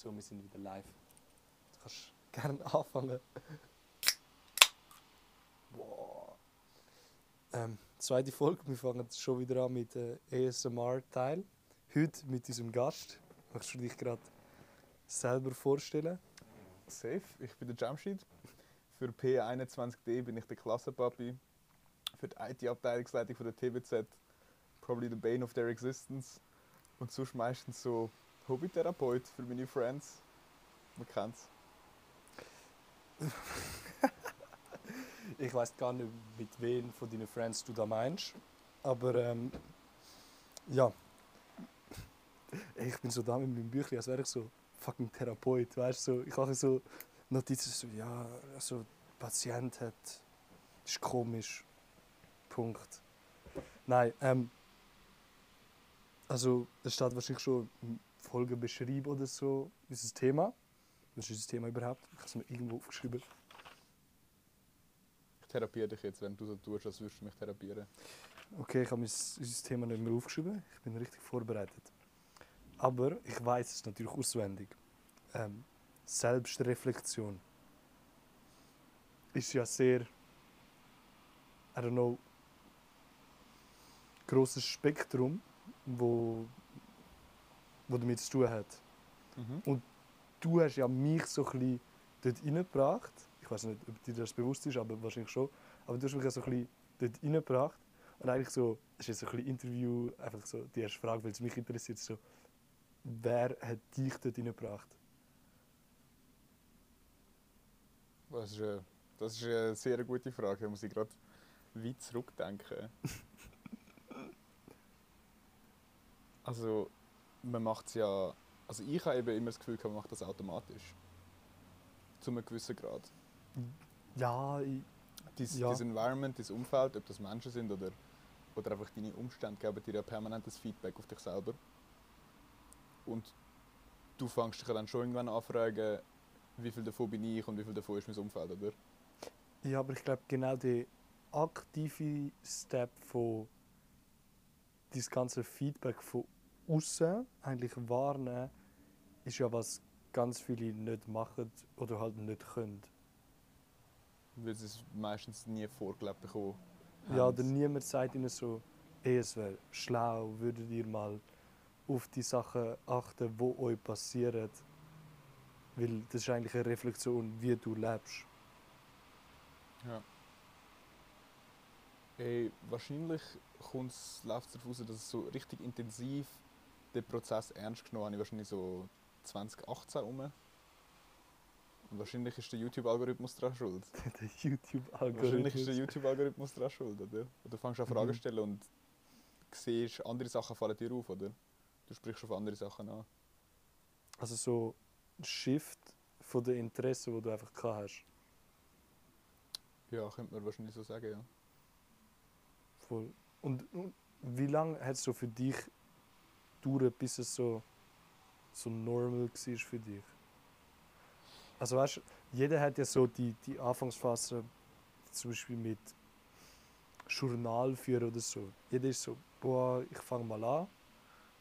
So, wir sind wieder live. Du kannst gerne anfangen. Boah. Ähm, zweite Folge, wir fangen jetzt schon wieder an mit dem ASMR-Teil. Heute mit unserem Gast. Möchtest du dich gerade selber vorstellen? Safe, ich bin der Jamshid. Für P21D bin ich der Klassenpapi. Für die IT-Abteilungsleitung von der TBZ probably the bane of their existence. Und sonst meistens so Hobbytherapeut für meine Friends. Man kennt's. Ich weiß gar nicht, mit wem von deinen Friends du da meinst. Aber ähm, ja. Ich bin so da mit meinem Büchlein, als wäre ich so fucking Therapeut. Weißt so, ich mache so Notizen, so, ja, also, Patient hat. Ist komisch. Punkt. Nein, ähm. Also, es steht wahrscheinlich schon Folge beschrieben oder so, dieses Thema. Was ist unser Thema überhaupt? Ich habe es mir irgendwo aufgeschrieben. Ich therapiere dich jetzt, wenn du so tust, als würdest du mich therapieren. Okay, ich habe mein unser Thema nicht mehr aufgeschrieben. Ich bin richtig vorbereitet. Aber ich weiß es natürlich auswendig. Ähm, Selbstreflexion ist ja sehr, I don't know, großes Spektrum, wo, wo damit zu tun hat. Mhm. Du hast ja mich so ein bisschen dort reingebracht. Ich weiß nicht, ob dir das bewusst ist, aber wahrscheinlich schon. Aber du hast mich ja so ein bisschen dort reingebracht. Und eigentlich so, es ist jetzt so ein bisschen Interview, einfach so die erste Frage, weil es mich interessiert, so, wer hat dich dort reingebracht? Das ist, eine, das ist eine sehr gute Frage. Da muss ich gerade weit zurückdenken. also, man macht es ja. Also, ich habe eben immer das Gefühl, man macht das automatisch. Zu einem gewissen Grad. Ja, ich, Dies, Ja. Dieses Environment, das Umfeld, ob das Menschen sind oder, oder einfach deine Umstände, geben dir ja permanentes Feedback auf dich selber. Und du fängst dich dann schon irgendwann an zu fragen, wie viel davon bin ich und wie viel davon ist mein Umfeld, oder? ja, aber ich glaube, genau der aktive Step von dieses ganze Feedback von außen eigentlich wahrnehmen, ist ja was ganz viele nicht machen oder halt nicht können. Weil sie es meistens nie vorgelebt bekommen. Ja, haben. oder niemand sagt ihnen so, ey, es wäre schlau, würdet ihr mal auf die Sachen achten, die euch passieren. Weil das ist eigentlich eine Reflexion, wie du lebst. Ja. Ey, wahrscheinlich läuft es darauf dass es so richtig intensiv den Prozess ernst genommen habe ich wahrscheinlich so 2018 rum. Und wahrscheinlich ist der YouTube-Algorithmus daran schuld. der Wahrscheinlich ist der YouTube-Algorithmus. YouTube-Algorithmus daran schuld, oder? Und du fängst an Fragen Mhm. zu stellen und siehst, andere Sachen fallen dir auf, oder? Du sprichst auf andere Sachen an. Also so ein Shift von den Interessen, die du einfach gehabt hast. Ja, könnte man wahrscheinlich so sagen, ja. Voll. Und, und wie lange hat es so für dich gedauert, bis es so, so normal war für dich? Also weißt jeder hat ja so die, die Anfangsphase, zum Beispiel mit Journal führen oder so. Jeder ist so, boah, ich fange mal an.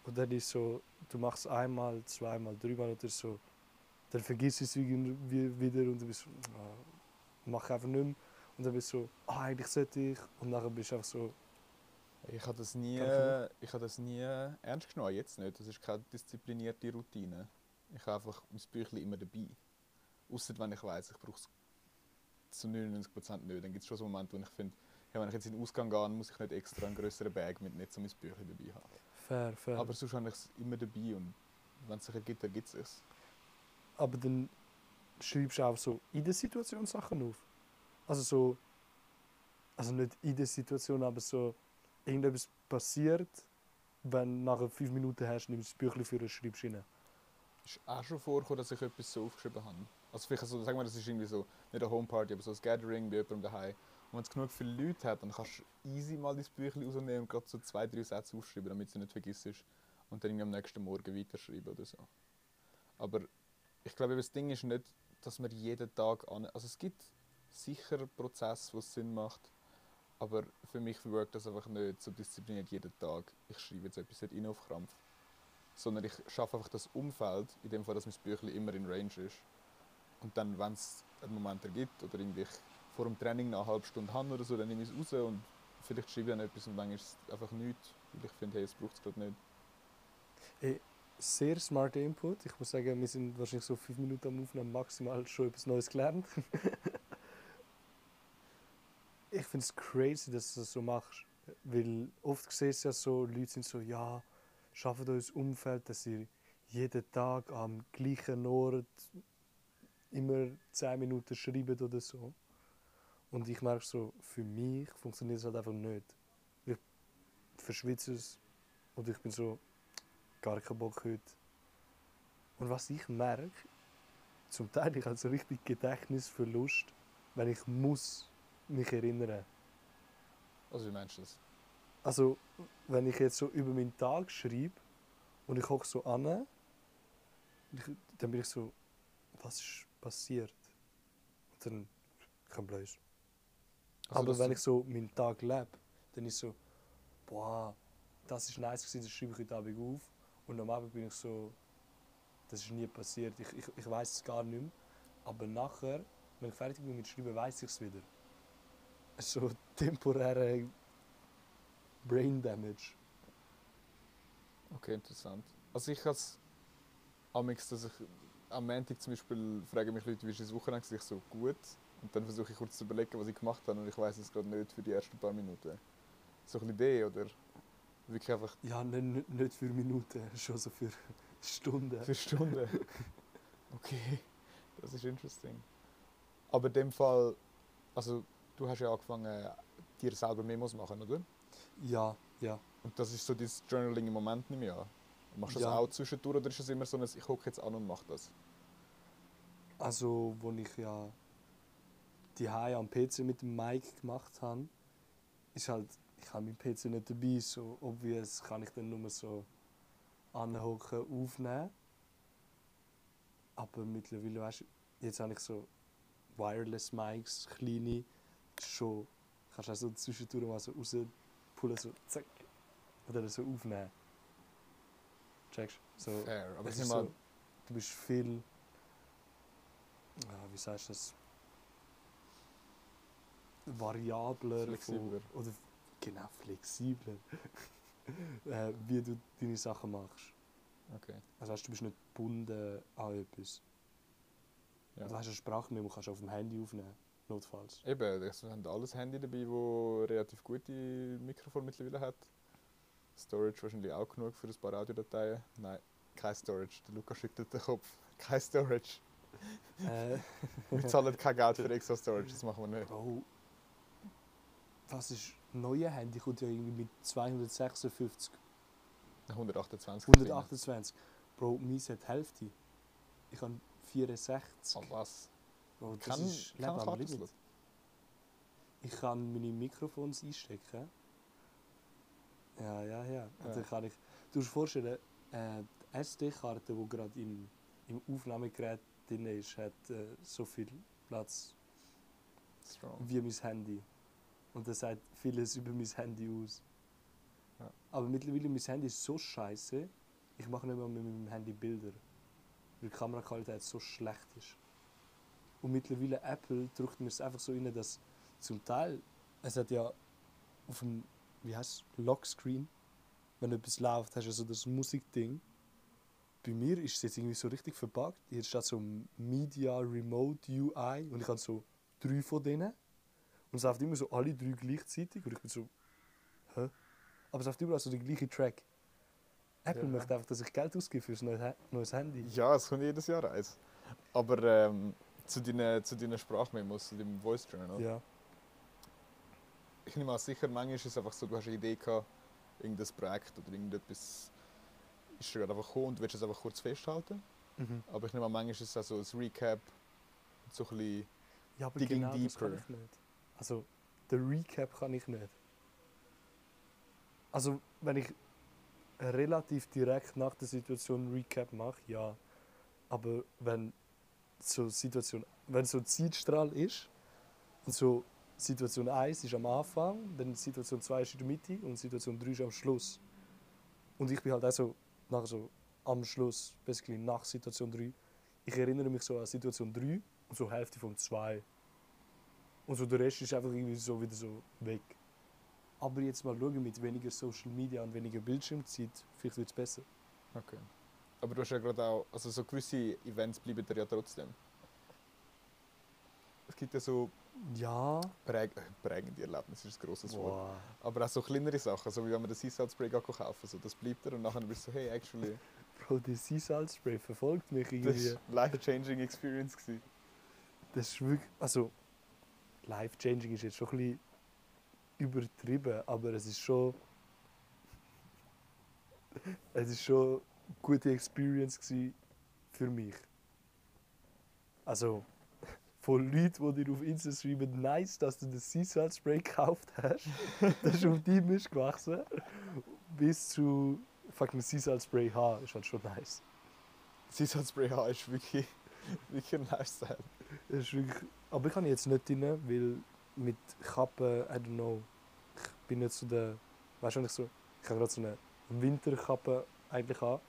Und dann ist so, du machst einmal, zweimal, dreimal oder so. Dann vergisst du es wieder und du bist so, ah, mach einfach nicht mehr. Und dann bist du so, ah, eigentlich sollte ich. Und nachher bist du einfach so, Ich habe das nie, ich habe das nie ernst genommen, jetzt nicht. Das ist keine disziplinierte Routine. Ich habe einfach mein Büchlein immer dabei. Außer wenn ich weiß, ich brauche es zu 99% nicht. Dann gibt es schon so Momente, wo ich finde, ja, wenn ich jetzt in den Ausgang gehe, muss ich nicht extra einen größeren Bag mit nicht so mein Büchlein dabei haben. fair, fair. Aber sonst habe ich es immer dabei und wenn es sich ergibt, dann gibt es es. Aber dann schreibst du auch so in der Situation Sachen auf. Also so, also nicht in der Situation, aber so irgendetwas passiert, wenn nachher fünf Minuten hast, nimmst du das Büchlein für und schreibst rein. ist auch schon vorgekommen, dass ich etwas so aufgeschrieben habe. Also vielleicht so, sagen wir, das ist irgendwie so, nicht eine Homeparty, aber so ein Gathering bei jemandem daheim. Und wenn es genug viele Leute hat, dann kannst du easy mal dein Büchlein rausnehmen und gerade so zwei, drei Sätze aufschreiben, damit du nicht vergisst. Und dann irgendwie am nächsten Morgen weiterschreiben oder so. Aber ich glaube, das Ding ist nicht, dass man jeden Tag an... Also es gibt sicher Prozesse, wo es Sinn macht. Aber für mich wirkt das einfach nicht so diszipliniert jeden Tag. Ich schreibe jetzt etwas nicht rein auf Krampf. sondern ich schaffe einfach das Umfeld, in dem Fall, dass mein Büchlein immer in Range ist. Und dann, wenn es einen Moment ergibt oder irgendwie ich vor dem Training eine halbe Stunde habe oder so, dann nehme ich es raus und vielleicht schreibe ich dann etwas und dann ist es einfach nichts, weil ich finde, hey, es braucht es gerade nicht. Sehr smarter Input. Ich muss sagen, wir sind wahrscheinlich so fünf Minuten am Aufnehmen maximal schon etwas Neues gelernt. ich finde es crazy, dass du das so machst. Weil oft siehst du ja so, Leute sind so, ja, schafft euch Umfeld, dass ihr jeden Tag am gleichen Ort immer 10 Minuten schreibt oder so. Und ich merke so, für mich funktioniert es halt einfach nicht. Ich verschwitze es und ich bin so, gar keinen Bock heute. Und was ich merke, zum Teil ich habe so richtig Gedächtnisverlust, wenn ich muss mich erinnern. Also wie meinst du das? Also wenn ich jetzt so über meinen Tag schreibe und ich hocke so an, dann bin ich so, was ist passiert? Und dann kein Blöds. Also, Aber wenn ich so meinen Tag lebe, dann ist so, boah, das ist nice gewesen, das schreibe ich heute Abend auf. Und am Abend bin ich so, das ist nie passiert. Ich, ich, ich weiß es gar nicht mehr. Aber nachher, wenn ich fertig bin mit Schreiben, weiß ich es wieder. So temporäre Brain Damage. Okay, interessant. Also ich habe amix, dass ich am Montag zum Beispiel frage mich Leute, wie ist das Wochenende ich so gut und dann versuche ich kurz zu überlegen, was ich gemacht habe und ich weiß es gerade nicht für die ersten paar Minuten. So eine Idee oder wirklich einfach Ja, nicht, nicht, nicht für Minuten, schon so für Stunden. für Stunden. Okay, das ist interesting. Aber in dem Fall, also du hast ja angefangen, dir selber Memos zu machen, oder? Ja, ja. Und das ist so dieses Journaling im Moment nicht mehr. Machst du das Ja. auch zwischendurch oder ist das immer so ein, ich hocke jetzt an und mache das? Also, wo ich ja die am PC mit dem Mic gemacht habe, ist halt, ich habe meinen PC nicht dabei, so obvious kann ich dann nur so anhocken, aufnehmen. Aber mittlerweile, weißt du, jetzt habe ich so Wireless Mics, kleine, schon, kannst du auch so zwischendurch mal so rauspullen, so zack, oder so aufnehmen. Checkst du? So, Fair. Aber es ist so, du bist viel. Ja, wie sagst du das? Variabler. Flexibler. Von, oder genau, flexibler. äh, wie du deine Sachen machst. Okay. Also weißt, du bist nicht gebunden an etwas. Ja. Du hast eine Sprachmemo, kannst du auf dem Handy aufnehmen. Notfalls. Eben, es haben alles Handy dabei, wo relativ gute Mikrofon mittlerweile hat. Storage wahrscheinlich auch genug für ein paar Audiodateien. Nein, kein Storage. Der Lukas schüttelt den Kopf. Kein Storage. äh, Wir zahlen kein Geld für extra Storage, das machen wir nicht. Bro, was ist. Neue Handy kommt ja irgendwie mit 256 128. 128. Bro, meins hat die Hälfte. Ich habe 64. Oh, was? Bro, das Kann, ist Leben kann am? Limit. Ich kann meine Mikrofons einstecken. Ja, ja, ja. Ja. dann kann ich... Du musst dir vorstellen, äh, die SD-Karte, die gerade im, im Aufnahmegerät drin ist, hat äh, so viel Platz Strong. wie mein Handy. Und das sagt vieles über mein Handy aus. Ja. Aber mittlerweile mein Handy ist so scheiße, ich mache nicht mehr mit meinem Handy Bilder. Weil die Kameraqualität so schlecht ist. Und mittlerweile Apple drückt mir es einfach so rein, dass zum Teil, es hat ja auf dem, wie heißt es, Lockscreen, wenn etwas läuft, hast du so das Musikding. Bei mir ist es jetzt irgendwie so richtig verpackt. Hier steht so Media Remote UI und ich habe so drei von denen. Und es läuft immer so alle drei gleichzeitig. Und ich bin so, hä? Aber es läuft überall so der gleiche Track. Apple Ja. möchte einfach, dass ich Geld ausgebe für ein neues Handy. Ja, es kommt jedes Jahr eins. Aber ähm, zu deinen, zu deinen Sprachmemos, zu deinem Voice Journal. Ja. Ich nehme an, sicher, manchmal ist es einfach so, du hast eine Idee gehabt, irgendein Projekt oder irgendetwas ist gerade einfach gekommen und du willst es einfach kurz festhalten. Mhm. Aber ich nehme an, manchmal ist es auch so ein Recap, so ein bisschen, Ja, aber Digging genau das kann deeper. ich nicht. Also, den Recap kann ich nicht. Also, wenn ich relativ direkt nach der Situation Recap mache, ja. Aber wenn so Situation, wenn so ein Zeitstrahl ist und so Situation 1 ist am Anfang, dann Situation 2 ist in der Mitte und Situation 3 ist am Schluss. Und ich bin halt auch so, nachher so, am Schluss, basically nach Situation 3. Ich erinnere mich so an Situation 3 und so Hälfte von 2. Und so der Rest ist einfach irgendwie so wieder so weg. Aber jetzt mal schauen, mit weniger Social Media und weniger Bildschirmzeit, vielleicht wird es besser. Okay. Aber du hast ja gerade auch, also so gewisse Events bleiben dir ja trotzdem. Es gibt ja so Ja. präg äh, prägende Erlebnisse, ist ein grosses Wort. Boah. Aber auch so kleinere Sachen, so wie wenn man den Sea Salt Spray geht kaufen, so, das bleibt dir und nachher bist du so, hey, actually, Bro, der Sea Salt Spray verfolgt mich das irgendwie. war eine life-changing experience. Gewesen. Das ist wirklich. Also, life-changing ist jetzt schon ein bisschen übertrieben, aber es ist schon. Es ist schon gute Experience für mich. Also, von Leuten, die dir auf Insta schreiben, nice, dass du den Sea Salt Spray gekauft hast, das ist auf deinem ist gewachsen, bis zu fucking Sea Salt Spray H, ist halt schon nice. Sea Salt Spray H ist wirklich, wirklich. Das ist wirklich, aber ich kann jetzt nicht rein, weil mit Kappe, I don't know, ich bin nicht so der, weißt du, ich so, ich habe gerade so eine Winterkappe eigentlich an.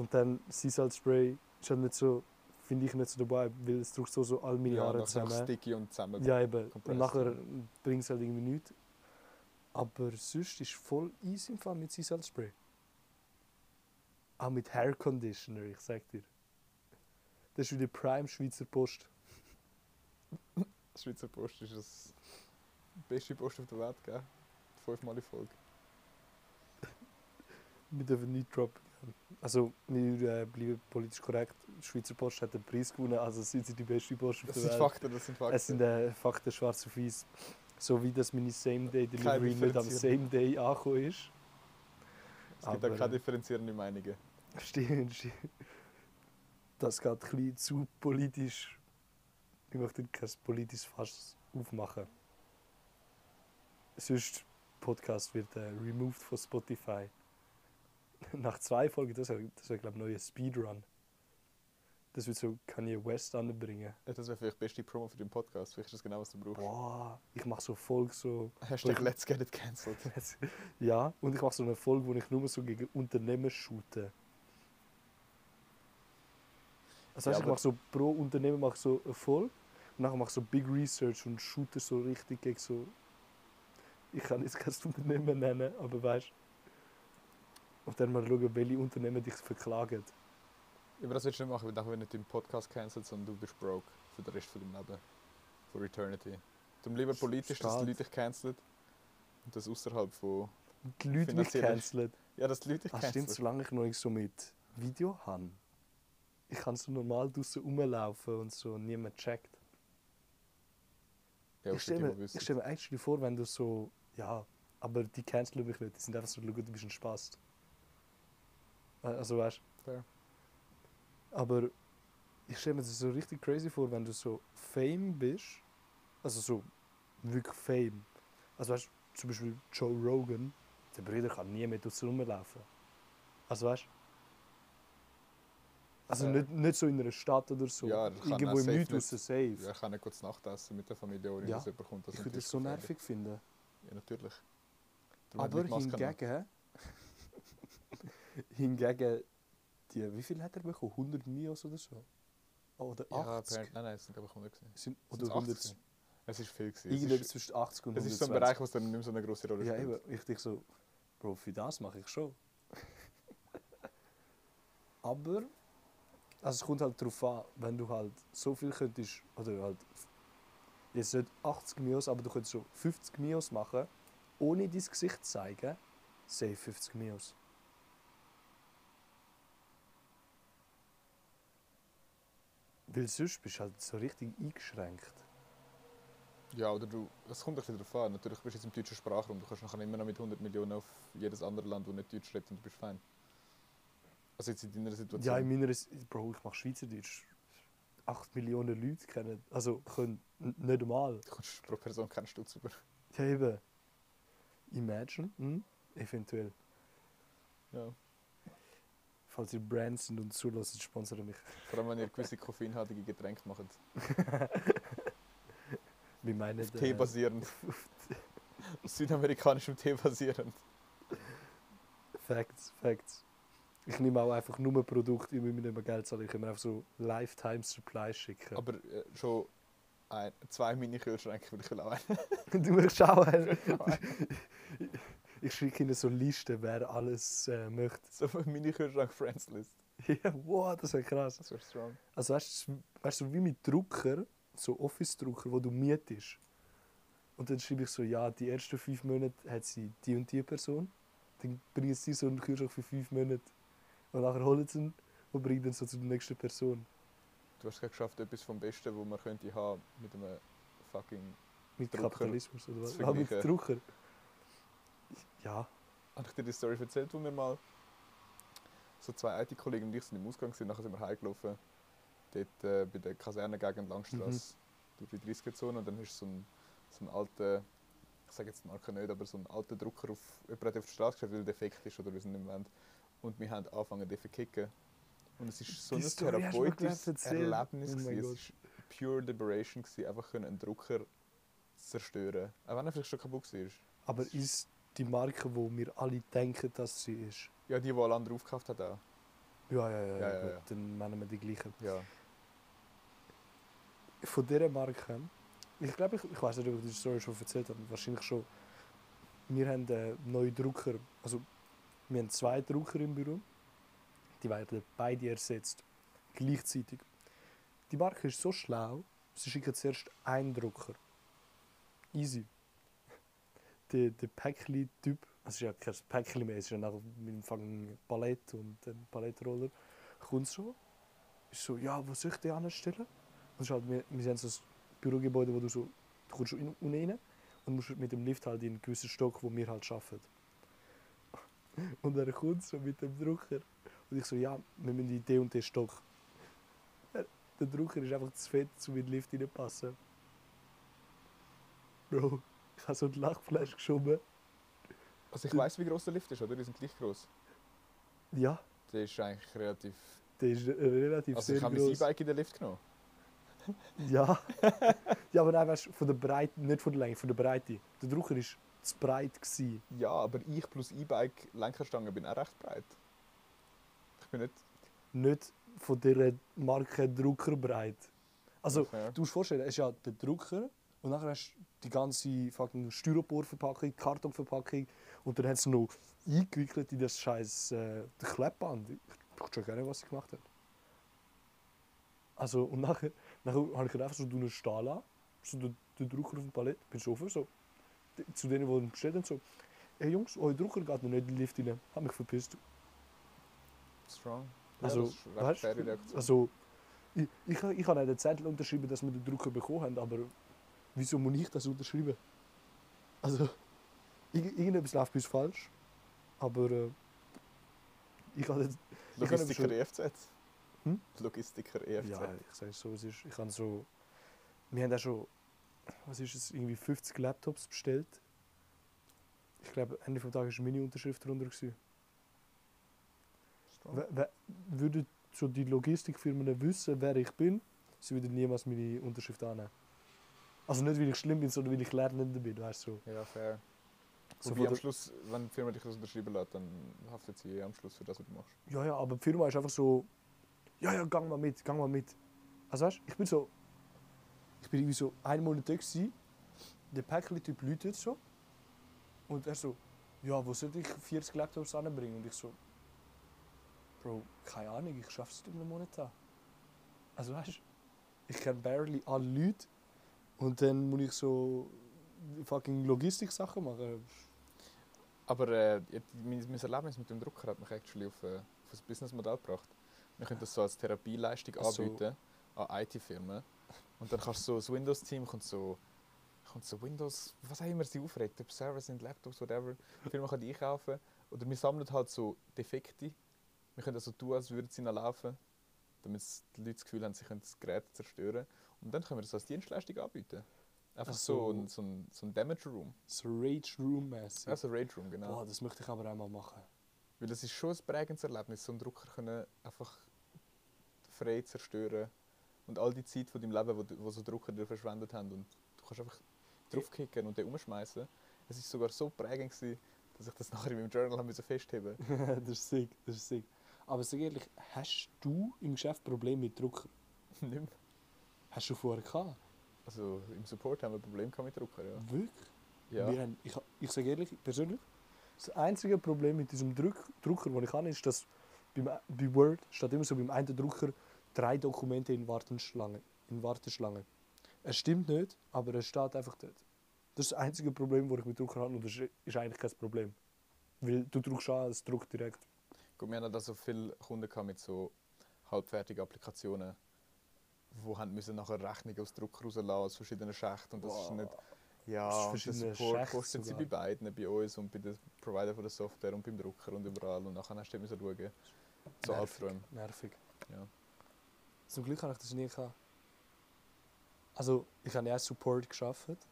Und dann Sea Salt Spray ist halt nicht so, finde ich nicht so dabei, weil es drückt so, so all meine Haare nachher zusammen. sticky und zusammen. Ja, eben. Und nachher bringt es halt irgendwie nichts. Aber sonst ist voll easy im Fall mit Sea Salt Spray. Auch mit Hair Conditioner, ich sag dir. Das ist wie die Prime Schweizer Post. Schweizer Post ist das beste Post auf der Welt, gell? Fünfmal in Folge. Wir dürfen nicht droppen. Also, wir äh, bleiben politisch korrekt. Die Schweizer Post hat den Preis gewonnen, also sind sie die beste Post auf Das der sind Welt. Fakten, das sind Fakten. Es sind äh, Fakten schwarz auf weiß. So wie das meine Same-Day-Delivery nicht am. Same-Day angekommen ist. es gibt aber- auch keine differenzierenden Meinungen. Stimmt, stimmt. Das geht ein bisschen zu politisch. Ich möchte kein politisches Fass aufmachen. Sonst Podcast wird äh, removed von Spotify. Nach zwei Folgen, das wäre, das wär, glaube ich, ein neuer Speedrun. Das wird so Kanye West anbringen. Ja, Das wäre vielleicht die beste Promo für den Podcast. Vielleicht ist das genau, was du brauchst. Boah, ich mache so Folge so. Hashtag Oder- Let's Get It Cancelled. ja, und ich mache so eine Folge, wo ich nur so gegen Unternehmen shoote. Also Ja, weißt, ich mache so pro Unternehmen mache ich so eine Folge und nachher mache ich so Big Research und shoote so richtig gegen so. Ich kann jetzt kein Unternehmen nennen, aber weißt Und dann mal schauen, welche Unternehmen dich verklagen. Aber das willst du nicht machen, weil wird nicht dein Podcast cancelled, sondern du bist broke für den Rest von deinem Leben. For Eternity. Darum lieber politisch, dass die Staat. Leute dich cancelt. Und das außerhalb von. Die Leute mich canceln. Ja, dass die Leute dich Ah, stimmt, solange ich noch nicht so mit Video habe. Ich kann so normal draußen rumlaufen und so niemand checkt. Ja, ich stelle mir, ich stell mir actually vor, wenn du so, ja, aber die canceln mich nicht, die sind einfach so, du bist ein Spaß. Also weißt Fair. Aber ich stelle mir das so richtig crazy vor, wenn du so Fame bist, also so wirklich Fame. Also weißt zum Beispiel Joe Rogan, der Bruder kann nie mehr draußen rumlaufen. Also weißt Also Ja. nicht, nicht so in einer Stadt oder so. Ja, Irgendwo im Nichts nicht- draussen safe. Ja, ich kann nicht kurz Nacht essen mit der Familie, ohne Ja, dass jemand kommt. ich würde das so nervig finden. Ja, natürlich. Darum Aber er hingegen, hingegen, die, wie viel hat er bekommen? 100 Mios oder so? Oder Ja, 80? apparent- nein, nein, es sind glaube ich 100 gewesen. Sind, oder 80 100? gewesen? Es ist viel gewesen. Irgendetwas zwischen 80 und es 120. ist so ein Bereich, was dann nicht mehr so eine große Rolle Ja, spielt. eben. Ich denke so, Bro, für das mache ich schon. Aber, also es kommt halt darauf an, wenn du halt so viel könntest, oder halt, jetzt nicht 80 Mios, aber du könntest so 50 Mios machen, ohne dein Gesicht zu zeigen, say 50 Mios. Weil sonst bist du halt so richtig eingeschränkt. Ja, oder du, es kommt ein bisschen darauf an. Natürlich bist du jetzt im deutschen Sprachraum. Du kannst nachher immer noch mit 100 Millionen auf jedes andere Land, das nicht Deutsch redet und du bist fein. Also jetzt in deiner Situation. Ja, in meiner, Bro, ich mache Schweizerdeutsch. 8 Millionen Leute kennen, also können nicht einmal. Du kommst pro Person keinen Stutz über. Ja, eben. Imagine, hm? eventuell. Ja. Falls ihr Brands sind und zulassen, sponsern mich. Vor allem, wenn ihr gewisse koffeinhaltige Getränke macht. Wir meinen. Auf Tee basierend. Auf südamerikanischem Tee basierend. Facts, Facts. Ich nehme auch einfach nur Produkte, ich will mir nicht mehr Geld zahlen. Ich kann mir einfach so Lifetime Supply schicken. Aber äh, schon ein, zwei Mini-Kühlschränke würde ich auch einen. du musst schauen. Ich schicke ihnen so Listen, wer alles äh, möchte. so eine Mini-Kühlschrank-Friends-List. Ja, wow, das wäre krass. Das wäre strong. Also weißt du, weißt du, wie mit Drucker, so Office-Drucker, wo du mietest. Und dann schreibe ich so, ja, die ersten fünf Monate hat sie die und die Person. Dann bringen sie so einen Kühlschrank für fünf Monate. Und nachher holen sie ihn und bringen ihn so zur nächsten Person. Du hast es geschafft, etwas vom Besten, was man könnte haben mit einem fucking... Mit Drucker Kapitalismus oder was? Ah, mit vergleichen. Drucker. Ja. Habe ich dir die Story erzählt, wo wir mal so zwei IT-Kollegen und ich sind im Ausgang waren, nachher sind wir heimgelaufen, dort äh, bei der Kasernengegend Langstrasse, durch die 30er-Zone und dann ist so ein, so ein alter, ich sage jetzt die Marke nicht, aber so ein alter Drucker auf, jemand auf die Straße gestellt, weil er defekt ist oder wir sind mehr wollen. Und wir haben angefangen zu kicken. Und es ist so ein therapeutisches. Erlebnis. Oh es war pure Liberation, gewesen, einfach können einen Drucker zerstören. Auch wenn er vielleicht schon kaputt war. Aber ist die Marke, wo wir alle denken, dass sie ist? Ja, die, die alle anderen aufgekauft hat auch. Ja, ja, ja. Ja, ja, gut, ja. Dann meinen wir die gleichen. Ja. Von dieser Marke, ich glaube, ich, ich weiß nicht, ob ich die Story schon erzählt habe, wahrscheinlich schon. Wir haben einen neuen Drucker, also wir haben zwei Drucker im Büro. Die werden beide ersetzt, gleichzeitig. Die Marke ist so schlau, sie schicken zuerst einen Drucker. Easy. Der, der Päckli-Typ, es ist ja kein Päckli mehr, es ist ja nachher mit dem fucking Palett und dem Palettroller, kommt so, ist so, ja, wo soll ich den anstellen? Und halt, wir, wir haben so ein Bürogebäude, wo du so, du kommst schon rein und musst mit dem Lift halt in einen gewissen Stock, wo wir halt arbeiten. Und er kommt so mit dem Drucker. Und ich so, ja, wir müssen in den und den Stock. Der Drucker ist einfach zu fett, um in den Lift reinpassen. Bro, ich habe so ein Lachfleisch geschoben. Also ich weiß, wie groß der Lift ist, oder? Die sind gleich groß. Ja, Der ist eigentlich relativ... der ist äh, relativ Also sehr ich habe mein. E-Bike in den Lift genommen. Ja. ja, aber nein, weißt, du, von der Breite, nicht von der Länge, von der Breite. Der Drucker war zu breit. Gewesen. Ja, aber ich plus E-Bike Lenkerstange bin auch recht breit. Ich bin nicht... Nicht von dieser Marke Druckerbreit. Also, Fair. du musst dir vorstellen, es ist ja der Drucker und dann hast die ganze fucking Styroporverpackung, Kartonverpackung und dann haben sie noch eingewickelt in das scheiß äh, Klebband. Ich weiß schon nicht, was sie gemacht hat. Also, und nachher, nachher habe ich einfach so einen Stahl an, so den, den Drucker auf dem Palett, bin schon so, zu denen, die ihn bestellt haben, so, hey Jungs, euer Drucker geht noch nicht in den Lift rein, hab mich verpisst. Strong. Also, ja, weißt also, ich, ich, ich habe einen Zettel unterschrieben, dass wir den Drucker bekommen haben, aber wieso muss ich das unterschreiben? Also, irg- irgendetwas läuft bei uns falsch, aber äh, ich habe jetzt, ich habe Logistiker schon- EFZ. Hm? Logistiker EFZ. ja, ich sage es so, es ist, ich habe so, wir haben auch schon, was ist es, irgendwie 50 Laptops bestellt. Ich glaube, Ende vom Tag war meine Unterschrift drunter. Gewesen. Strong. W- w- Würden so die Logistikfirmen wissen, wer ich bin, sie würden niemals meine Unterschrift annehmen. Also nicht, weil ich schlimm bin, sondern weil ich Lernender bin, weißt du. Ja, fair. So wie am Schluss, wenn die Firma dich das unterschreiben lässt, dann haftet sie eh am Schluss für das, was du machst. Ja, ja, aber die Firma ist einfach so, ja, ja, gang mal mit, gang mal mit. Also weißt du, ich bin so, ich bin irgendwie so einen Monat da gewesen, der Päckchen-Typ läutet so und er so, ja, wo soll ich 40 Laptops anbringen? Und ich so, Bro, keine Ahnung, ich schaffe es in einem Monat da. Also weißt du, ich kenne barely alle Leute und dann muss ich so fucking Logistik-Sachen machen. Aber äh, mein, mein Erlebnis mit dem Drucker hat mich actually auf, äh, auf ein Businessmodell gebracht. Wir können das so als Therapieleistung Ach so. anbieten an IT-Firmen. Und dann kannst du so, das Windows-Team kommt so, kommt so Windows, was auch immer sie aufregt, ob Server sind, Laptops, whatever. Die Firma kann einkaufen. Oder wir sammeln halt so Defekte. Wir können das so tun, als würden sie noch laufen, damit die Leute das Gefühl haben, sie können das Gerät zerstören. Und dann können wir das als Dienstleistung anbieten. Einfach Ach so, so. ein, so, ein, so ein Damage Room. So Rage Room-mäßig. Also Rage Room, genau. Boah, das möchte ich aber einmal machen. Weil das ist schon ein prägendes Erlebnis, so einen Drucker können einfach frei zerstören und all die Zeit von deinem Leben, wo, wo so Drucker dir verschwendet haben und du kannst einfach draufkicken und den umschmeißen. Es ist sogar so prägend gewesen, dass ich das nachher in meinem Journal müssen festheben. das ist sick, das ist sick. Aber sag ehrlich, hast du im Geschäft Probleme mit Drucker? Nicht mehr. Hast du vorher gehabt? Also im Support haben wir Probleme gehabt mit Drucker, ja. Wirklich? Ja. Wir haben, ich, ich sage ehrlich, persönlich, das einzige Problem mit diesem Druck, Drucker, den ich habe, ist, dass beim, bei Word steht immer so beim einen Drucker drei Dokumente in Warteschlange. In Warteschlange. Es stimmt nicht, aber es steht einfach dort. Das ist das einzige Problem, das ich mit Drucker habe und das ist, eigentlich kein Problem. Weil du druckst an, es druckt direkt. Gut, wir hatten also viele Kunden mit so halbfertigen Applikationen, die haben müssen nachher Rechnungen aus Drucker rauslassen aus verschiedenen Schächten und das ist nicht... Ja, Das Support kostet sie bei beiden, bei uns und bei den Provider von der Software und beim Drucker und überall und nachher hast du müssen schauen. So Nervig. Albträume. Nervig. Ja. Zum Glück habe ich das nie gehabt. Also, ich habe ja Support geschafft,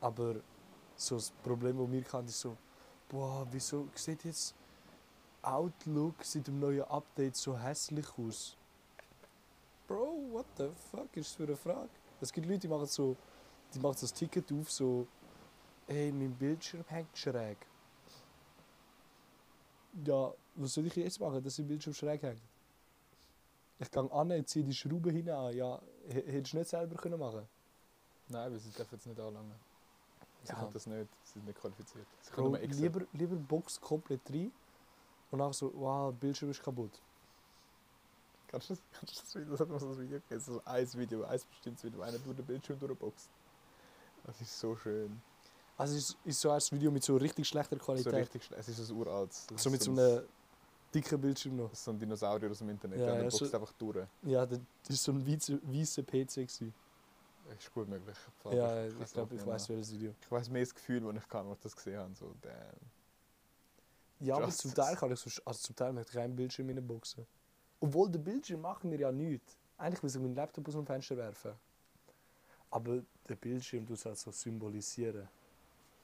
aber so das Problem, das wir hatten, ist so, boah, wieso sieht jetzt Outlook seit dem neuen Update so hässlich aus? Bro, what the fuck ist das für eine Frage? Es gibt Leute, die machen so, die machen so das Ticket auf, so, ey, mein Bildschirm hängt schräg. Ja, was soll ich jetzt machen, dass mein Bildschirm schräg hängt? Ich gehe an, ziehe die Schraube hinein. Ja, h- hättest du nicht selber können machen Nein, weil sie dürfen jetzt nicht anlangen. Sie Ja. können das nicht, sie sind nicht qualifiziert. Sie Bro, können Excel. lieber, lieber Box komplett rein und nachher so, wow, Bildschirm ist kaputt. Kannst du das, kannst du das Video, das hat so ein Video gegeben, so ein Video, ein bestimmtes Video, einer durch den Bildschirm durchboxt. Das ist so schön. Also es ist, ist so ein Video mit so richtig schlechter So Qualität. richtig schnell. Es ist ein uraltes. Das So mit so ein- einem dicken Bildschirm noch. So ein Dinosaurier aus dem Internet. Ja, Ja, ja, der so- boxt einfach durch. Ja, das war so ein weißer PC. Gewesen. Ist gut möglich. Ja, Aber ich glaube, ich mehr. weiß welches Video. Ich weiß mehr das Gefühl, das ich kann, als ich das gesehen habe. So, damn. Ja, aber Just- zum Teil kann ich so, also zum Teil möchte ich keinen Bildschirm in boxen. Obwohl der Bildschirm macht mir ja nichts. Eigentlich muss ich meinen Laptop aus dem Fenster werfen. Aber der Bildschirm tut es halt so symbolisieren.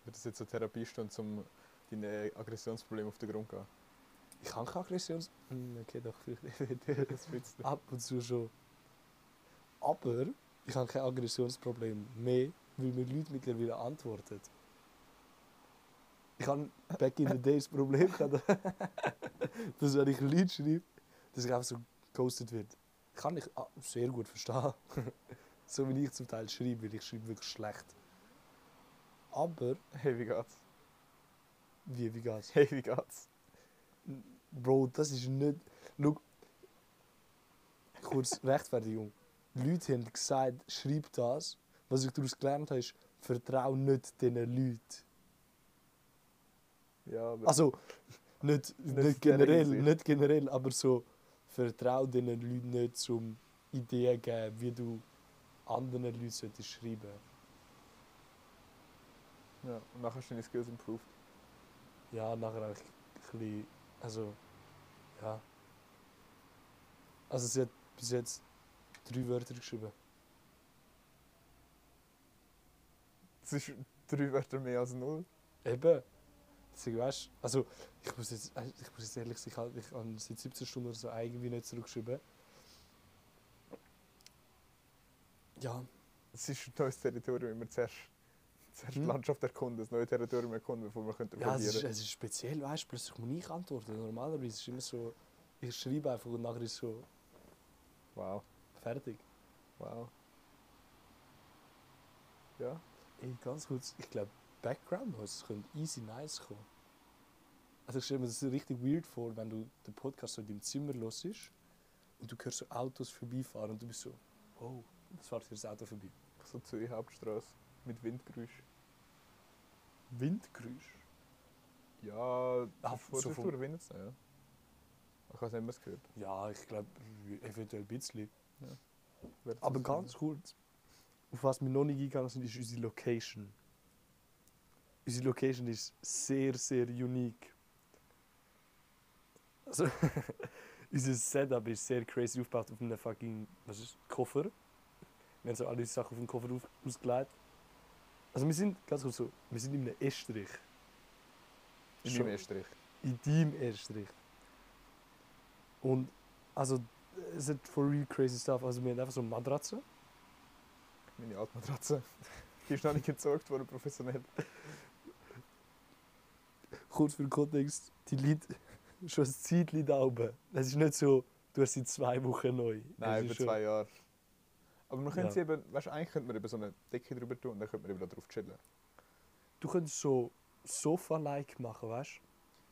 Wird das jetzt eine Therapiestunde, um deine Aggressionsprobleme auf den Grund zu gehen? Ich habe keine Aggressions... Hm, okay, doch, vielleicht du. ab und zu schon. Aber ich habe kein Aggressionsproblem mehr, weil mir Leute mittlerweile antworten. Ich habe back in the days das Problem gehabt, dass wenn ich Leute schreibe, dass ich einfach so ghostet wird. Kann ich ah, sehr gut verstehen. so wie ich zum Teil schreibe, weil ich schreibe wirklich schlecht. Aber, Hey, wie geht's? wie, wie geht's? Hey, wie geht's? Bro, das ist nicht. Schau, kurz Rechtfertigung. Leute haben gesagt, schreib das. Was ich daraus gelernt habe, ist, vertrau nicht diesen Leuten. Ja, aber Also, nicht, Nicht nicht, generell, nicht generell, aber so, vertrau diesen Leuten nicht, um Ideen zu geben, wie du anderen Leuten solltest schreiben ja, und nachher hast du deine Skills improved. Ja, nachher habe ich ein bisschen. Also, ja. Also, sie hat bis jetzt drei Wörter geschrieben. Das ist drei Wörter mehr als null. Eben. Weißt, also ich muss, jetzt, äh, ich muss jetzt ehrlich sein, ich habe seit 17 Stunden oder so irgendwie nicht zurückgeschrieben. Ja, Es ist ein neues Territorium, immer zuerst, zuerst Hm? die Landschaft erkunden, das neue Territorium erkunden, bevor wir können ja es, ist, probieren. es ist speziell, weißt du, plötzlich muss ich antworten. Normalerweise ist es immer so, ich schreibe einfach und nachher ist es so Wow, fertig. wow. Ja, Ey, ganz kurz, ich glaube, Background Noise könnte easy nice kommen. Also ich stelle mir das richtig weird vor, wenn du den Podcast so in deinem Zimmer hörst und du hörst so Autos vorbeifahren und du bist so, oh, das fährt hier das Auto vorbei. so Zürich Hauptstraße mit Windgeräusch. Windgeräusch? Ja, Ah, so Tour windet es ja. Ich habe es nicht mehr gehört. Ja, ich glaube, eventuell ein bisschen. Wer Aber ganz kurz, auf was wir noch nicht eingegangen sind, ist unsere Location. Unsere Location ist sehr, sehr unique. Also, unser Setup ist sehr crazy aufgebaut auf einem fucking, was ist, Koffer. Wir haben so alle Sachen auf den Koffer auf, ausgelegt. Also wir sind, ganz kurz so, wir sind in einem Estrich. In meinem Estrich. in deinem Estrich. Und also es ist for real crazy stuff. Also wir haben einfach so eine Matratze. Meine Altmatratze. Die ist noch nicht entsorgt worden, professionell. Kurz für den Kontext, die Leute, schon ein Zeitchen da oben. Es ist nicht so, du hast sie zwei Wochen neu. Nein, über schon- zwei Jahre. Aber man könnte Ja. sie eben, weißt du, eigentlich könnte man eben so eine Decke drüber tun und dann könnte man eben da drauf chillen. Du könntest so Sofa-like machen, weißt du?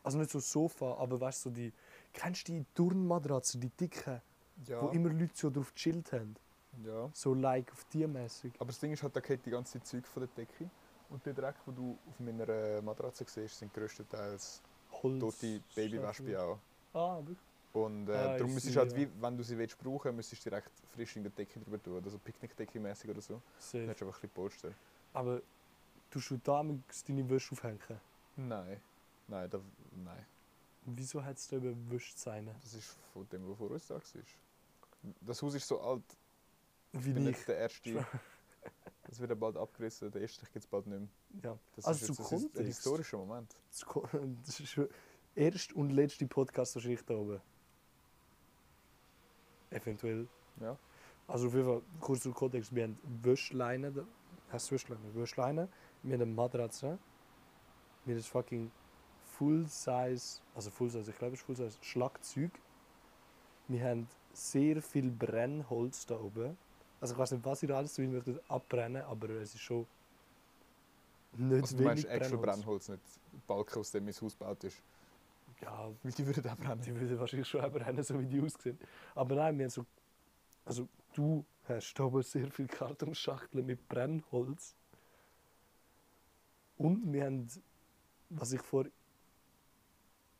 Also nicht so Sofa, aber weißt du, so die. Kennst du die Turnmatratzen, die dicken, Ja. wo immer Leute so drauf gechillt haben? ja. So like auf die mäßig. Aber das Ding ist halt, da geht die ganze Zeug von der Decke. Und der Dreck, den du auf meiner äh, Matratze siehst, sind größtenteils Holz. tote Babywespen auch. Ah, wirklich? Und äh, Ah, darum müsstest du halt, ja. wie, wenn du sie willst brauchen müsstest du direkt frisch in der Decke drüber tun. Also Picknickdecke mäßig oder so. Dann Safe. hast du einfach ein bisschen Polster. Aber tust du damals deine Wäsche aufhängen? Nein. Nein, da, nein. Wieso hat es da über Wäsche sein? Das ist von dem, was vor uns da war. Das Haus ist so alt. Ich Wie bin ich. nicht der Erste. Das wird ja bald abgerissen. Der erste gibt es bald nicht mehr. Ja. Das Also ist zu jetzt ist ein Kontext. historischer Moment. Das ist schon erst und letzte Podcast wahrscheinlich da oben. Eventuell. Ja. Also auf jeden Fall, kurz zum Kontext, wir haben Wäschleine, da- heißt es Wäschleine? Wäschleine, wir haben eine Matratze, wir haben das fucking Full-Size, also Full-Size, ich glaube es ist Full-Size, Schlagzeug. Wir haben sehr viel Brennholz da oben. Also ich weiß nicht, was ihr alles so möchtet abbrennen, aber es ist schon nicht Also du meinst wenig extra Brennholz. Nicht Balken, aus dem mein Haus gebaut ist. Ja, Weil die würden auch brennen. Die würden wahrscheinlich schon auch brennen, so wie die aussehen. Aber nein, wir haben so. Also, du hast da oben sehr viele Kartonschachteln mit Brennholz. Und wir haben, was ich vor.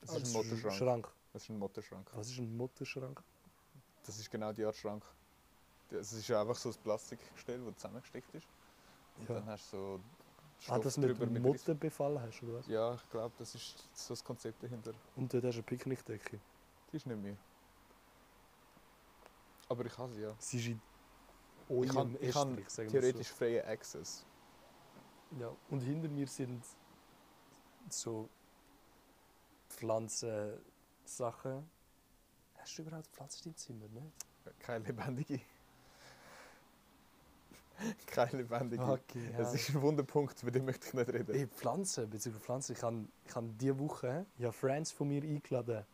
Das ist ein als Motterschrank. Schrank. Das ist ein Motterschrank. Was ist ein Mutterschrank? Das ist genau die Art Schrank. Das ist ja einfach so ein Plastikgestell, das zusammengesteckt ist. Und Ja. dann hast du so Ah, Stoff du nicht drüber mit Mutter befallen hast, oder was? Ja, ich glaube, das ist so das Konzept dahinter. Und dort hast du eine Picknickdecke. Die ist nicht mehr. Aber ich habe sie ja. Sie ist in Ich sagen wir theoretisch freien Access. So. Ja. Und hinter mir sind so Pflanzensachen. Hast du überhaupt Pflanzen in deinem Zimmer, ne? Keine lebendige. Keine lebendige. Okay, Das ist ein Wunderpunkt, über den möchte ich nicht reden. Hey, Pflanzen, bezüglich Pflanzen, ich habe ich hab diese Woche ja Friends von mir eingeladen.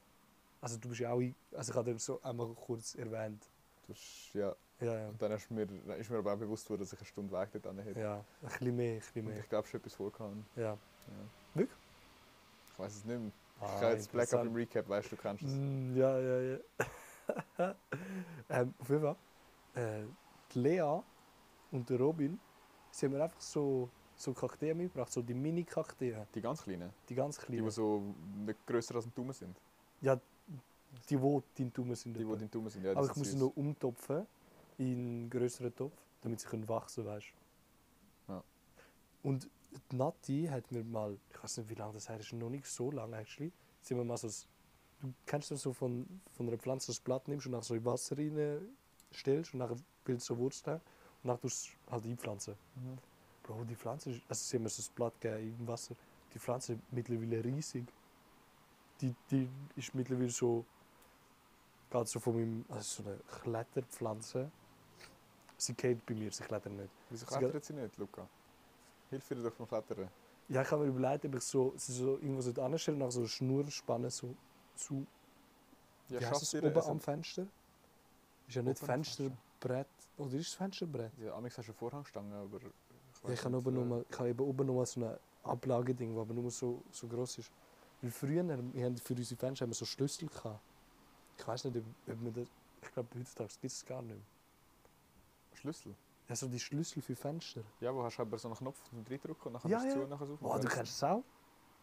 Also du bist ja auch, also ich habe dir so einmal kurz erwähnt. Du hast, ja, Ja, ja. und dann ist mir, ist mir aber auch bewusst worden, dass ich eine Stunde Weg dort hätte. Ja, ein bisschen mehr, ein bisschen Und mehr. ich glaube, schon etwas vorgehauen. Ja. Ja. Wirklich? Ich weiß es nicht mehr. Ah, ich habe jetzt Black Up im Recap, weißt du, du kennst es. Mm, Ja, ja, ja. ähm, auf jeden Fall, äh, die Lea und der Robin, sie haben mir einfach so, so Kakteen mitgebracht, so die Mini-Kakteen, Die ganz kleinen. die ganz Die, kleinen. die so nicht grösser als ein Daumen sind. ja, die, die dein Daumen sind. Die, die etwa. dein Daumen sind. Ja, die Aber ich sind muss sie noch umtopfen in einen größeren Topf, damit sie können wachsen können, weißt Ja. Und die Nati hat mir mal, ich weiß nicht wie lange das her ist, noch nicht so lange sie haben mir mal so, du kennst das so von, von einer Pflanze das Blatt nimmst und nachher so in Wasser rein stellst und nachher bildet so Wurzeln und nachher tust du halt einpflanzen. Mhm. Bro, die Pflanze, ist, also sie haben mir so das Blatt gegeben im Wasser, die Pflanze ist mittlerweile riesig. Die, die ist mittlerweile so, geht so von meinem, also so eine Kletterpflanze. Sie geht bei mir, sie klettert nicht. Wieso Sie klettert sie nicht, Luca? Hilf ihr doch beim Klettern. Ja, ich habe mir überlegt, ob ich so, sie so irgendwo so anstellen und nach so eine Schnur spannen, so zu, Ja, wie heisst das, oben am Fenster? Ist ja nicht Oben Fensterbrett, oder ist es Fensterbrett? Ja, Amix hast du eine Vorhangstange, aber... Weiss ich habe oben äh, mal, ich habe eben oben mal so ein Ablageding, das aber nur so, so gross ist. Weil früher, wir haben für unsere Fenster haben wir so Schlüssel gehabt. Ich weiß nicht, ob, ob wir das, ich glaube heutzutage gibt es gar nicht mehr. Schlüssel. Ja, so die Schlüssel für Fenster. Ja, wo hast du aber so einen Knopf zum Reindrücken und dann Ja, kannst du ja. zu und dann kannst du Oh, du kennst es auch?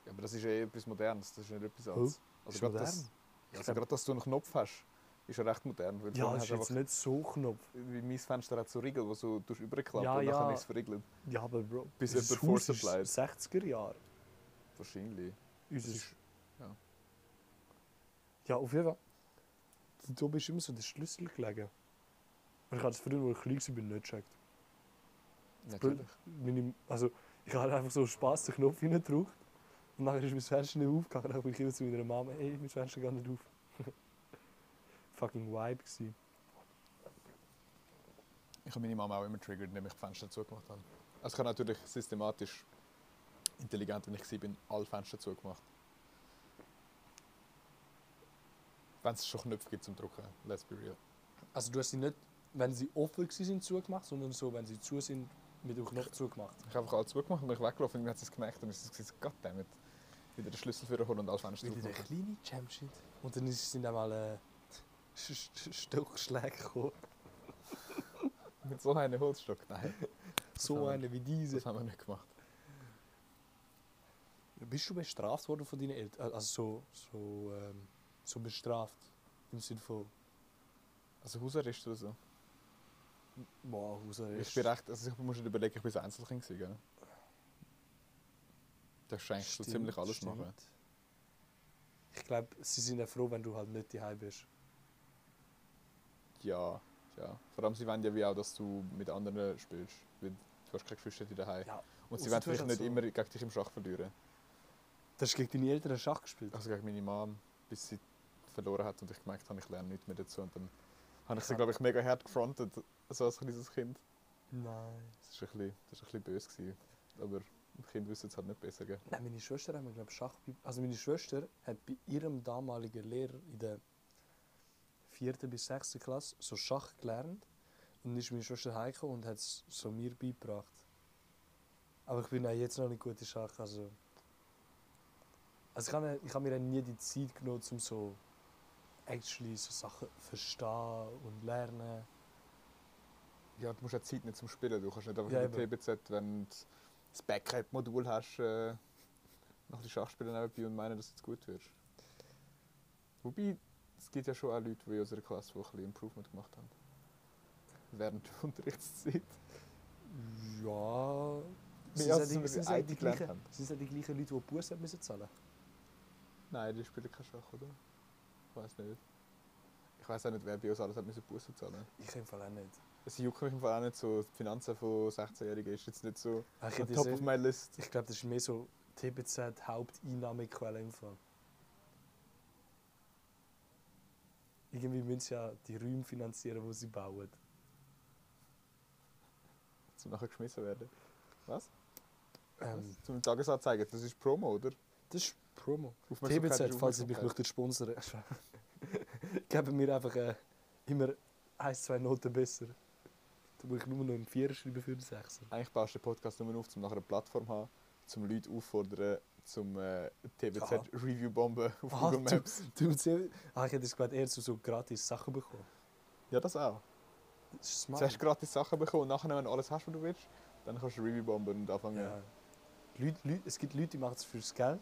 Ja, aber das ist eh etwas Modernes, das ist nicht etwas Oh, Altes. Ist Also gerade modern. das, ja, Ich also gerade, dass du einen Knopf hast, ist ja recht modern. Weil Ja, hast ist du jetzt nicht so Knopf. wie mein Fenster hat so Riegel, die so durch überklappen Ja, und dann ja. ist es verriegelt. Ja, aber Bro, Bis jemand Haus ist vorsupplied. 60er Jahre. Wahrscheinlich. Das Unser, ist, ja. ja, auf jeden Fall. Da bist immer so der Schlüssel gelegen. Und ich habe das früher, als ich klein war, nicht gecheckt. Natürlich. Meine, also, ich habe einfach so Spaß den Knopf reingedrückt. Und dann ist mein Fenster nicht aufgegangen. Dann bin ich immer zu meiner Mama, ey, mein Fenster geht nicht auf. Fucking Vibe gewesen. Ich habe meine Mama auch immer triggert, indem ich die Fenster zugemacht habe. Also ich habe natürlich systematisch, intelligent wenn ich war, alle Fenster zugemacht. Wenn es schon Knöpfe gibt zum Drucken, let's be real. Also du hast sie nicht, wenn sie offen sind, zugemacht, sondern so, wenn sie zu sind, mit dem Knopf zugemacht. Ich habe einfach alles zugemacht und bin weggelaufen und dann hat sie es gemerkt und ist es goddammit. Wieder den Schlüssel für holen und alles Fenster Wieder machen. kleine Jamshit. Und dann ist- sind einmal äh, Sch- Sch- Stockschläge gekommen. Mit so einem Holzstock? Nein, So eine wie diese. das haben wir nicht gemacht. Bist du bestraft worden von deinen Eltern? Also so, so, ähm, so bestraft? Im Sinne von, Also Hausarrest oder so? boah, Hausarrest. Ich bin recht, also ich muss nicht überlegen, ich bin so Einzelkind gewesen? Da kannst du ziemlich alles stimmt. machen. Ich glaube, sie sind ja froh, wenn du halt nicht daheim bist. Ja, ja. Vor allem sie wollen ja wie auch, dass du mit anderen spielst. Weil du hast keine Geschwister daheim. Ja, Und sie wollen vielleicht nicht so- immer gegen dich im Schach verlieren. Du hast gegen deine Eltern Schach gespielt? Also gegen meine Mom, bis sie verloren hat und ich gemerkt habe, ich lerne nichts mehr dazu. Und dann habe ich Ich sie, glaube ich, mega hart gefrontet, so als kleines Kind. Nein. Das war ein bisschen, das war ein bisschen böse. Gewesen. Aber die Kinder wissen es halt nicht besser. Gell? Nein, meine Schwester hat mir, glaube Schach bei, Also meine Schwester hat bei ihrem damaligen Lehrer in der vierten bis sechsten Klasse so Schach gelernt. Und ist meine Schwester heimgekommen und hat es so mir beigebracht. Aber ich bin auch jetzt noch nicht gut in Schach. Also, also ich habe ich hab mir nie die Zeit genommen, um so actually so Sachen verstehen und lernen. Ja, du musst ja Zeit nicht zum Spielen. Du kannst nicht einfach Ja, in der. TBZ, wenn du das Backup-Modul hast, äh, noch die Schachspielen nebenbei und meinen, dass du jetzt gut wirst. Wobei, es gibt ja schon auch Leute die in unserer Klasse, die ein bisschen Improvement gemacht haben. Während der Unterrichtszeit. Ja. Sind es sie die, sind es IT die, gleichen, sind die gleichen Leute, die Buß haben müssen zahlen? Nein, die spielen kein Schach, oder? Ich weiß nicht. Ich weiß auch nicht, wer bei uns alles hat müssen Bussen zahlen. Ich im Fall auch nicht. Es juckt mich im Fall auch nicht so. Die Finanzen von 16-Jährigen ist jetzt nicht so Ich, top of my list. ich glaube, das ist mehr so TBZ Haupteinnahmequelle im Fall. Irgendwie müssen sie ja die Räume finanzieren, die sie bauen. Zum nachher geschmissen werden. Was? Ähm? Zum Tagesanzeigen. Das ist Promo, oder? das ist Promo. TBZ, falls ihr mich möchtet sponsern geben mir einfach äh, immer ein, zwei Noten besser. Da muss ich nur noch einen Vierer schreiben für den Sechser. Eigentlich baust du den Podcast nur auf, um nachher eine Plattform zu haben, um Leute auffordern, zum äh, Aha. TBZ-Review-Bomben auf Ah, Google du- Maps. Du, du, ah, ich hätte es gemeint, eher so, so gratis Sachen bekommen. Ja, das auch. Das ist smart. Zuerst gratis Sachen bekommen und nachher, wenn du alles hast, was du willst, dann kannst du Review-Bomben und anfangen. Ja. Leute, Leute, es gibt Leute, die machen es fürs Geld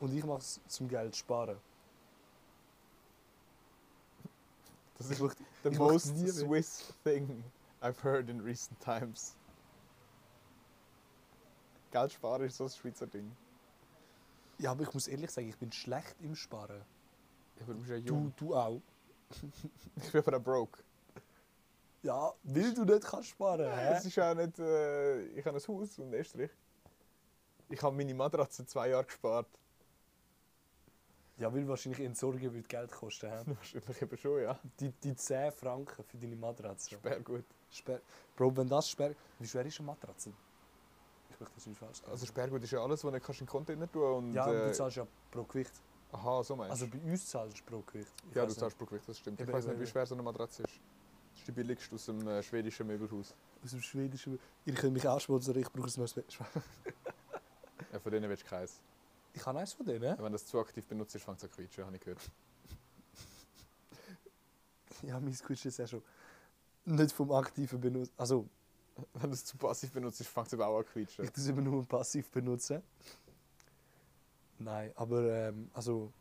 und ich mache es zum Geld sparen. Das ist the most Swiss thing I've heard in recent times. Geld sparen ist so ein Schweizer Ding. ja, aber ich muss ehrlich sagen, ich bin schlecht im Sparen. Ich bin ja Du, jung. du auch. Ich bin aber auch broke. Ja, weil du nicht kannst sparen. Es Hä? ist auch nicht. Äh, ich habe ein Haus in Österreich. Ich habe meine Matratze zwei Jahre gespart. Ja, weil wahrscheinlich Entsorgen wird Geld kosten. Hä? Wahrscheinlich eben schon, ja. Die, die 10 Franken für deine Matratze. Sperr gut. Sper Bro, wenn das sperrt. Wie schwer ist eine Matratze? Ich möchte das nicht falsch sagen. Also Sperrgut ist ja alles, was du kannst in den Container tun und. ja, und äh, du zahlst ja pro Gewicht. aha, so meinst du? Also bei uns zahlst du pro Gewicht. Ich ja, du zahlst pro Gewicht, das stimmt. Eben, ich weiß nicht, wie schwer so eine Matratze ist. Das ist die billigste aus dem äh, schwedischen Möbelhaus. nicht. Aus dem Schwedischen. Ihr könnt mich auch sponsern, ich brauche es noch. Ja, von denen willst du keins. Ich habe eins von denen. Ja, Wenn das zu aktiv benutzt fängt es an zu quietschen, habe ich gehört. Ja, mein Quiz ist ja schon nicht vom aktiven Benutzen. Also, Wenn du es zu passiv benutzt, fängt es eben auch an zu quietschen. ich es immer nur passiv benutzen. Nein, aber ähm, also,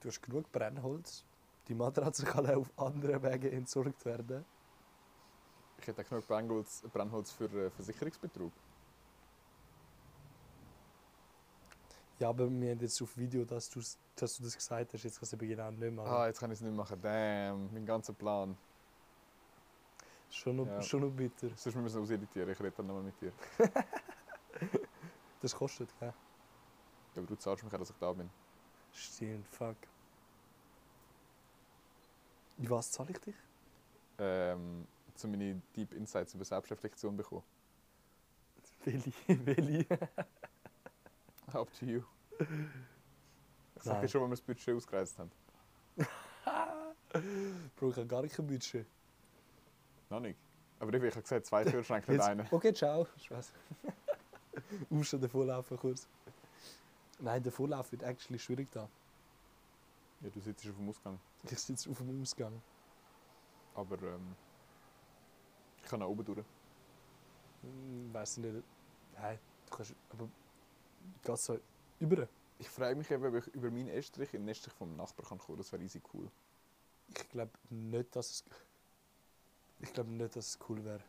du hast genug Brennholz. Die Matratze kann auch auf anderen Wegen entsorgt werden. Ich hätte auch genug Brennholz, Brennholz für äh, Versicherungsbetrug. Ja, aber wir haben jetzt auf Video, dass, dass du das gesagt hast. Jetzt kann ich es genau nicht mehr. Ah, jetzt kann ich es nicht machen. Damn, mein ganzer Plan. Schon, noch, ja. schon noch bitter. Sonst müssen wir es auseditieren. Ich rede dann nochmal mit dir. Das kostet, gell? Ja, aber du zahlst mich auch, dass ich da bin. Stimmt, fuck. In was zahle ich dich? Ähm, zu meine Deep Insights über Selbstreflexion bekommen. Welche? Welche? Up to you. Ich sag dir schon, wenn wir das Budget ausgereist haben. Bro, ich habe gar kein Budget. Noch nicht. Aber ich habe gesagt, zwei Kühlschränke, nicht einen. Okay, ciao. Spaß. Aufstehen, den Vorlaufen kurz. Nein, der Vorlauf wird actually schwierig da. Ja, du sitzt auf dem Ausgang. Ich sitze auf dem Ausgang. Aber ähm, ich kann auch oben durch. Hm, Weiß nicht. Nein, du kannst. Aber geht so über. Ich freue mich eben, ob ich über meinen Estrich in den Estrich vom Nachbarn kann kommen. Das wäre easy cool. Ich glaube nicht, dass es. Ich glaube nicht, dass es cool wäre.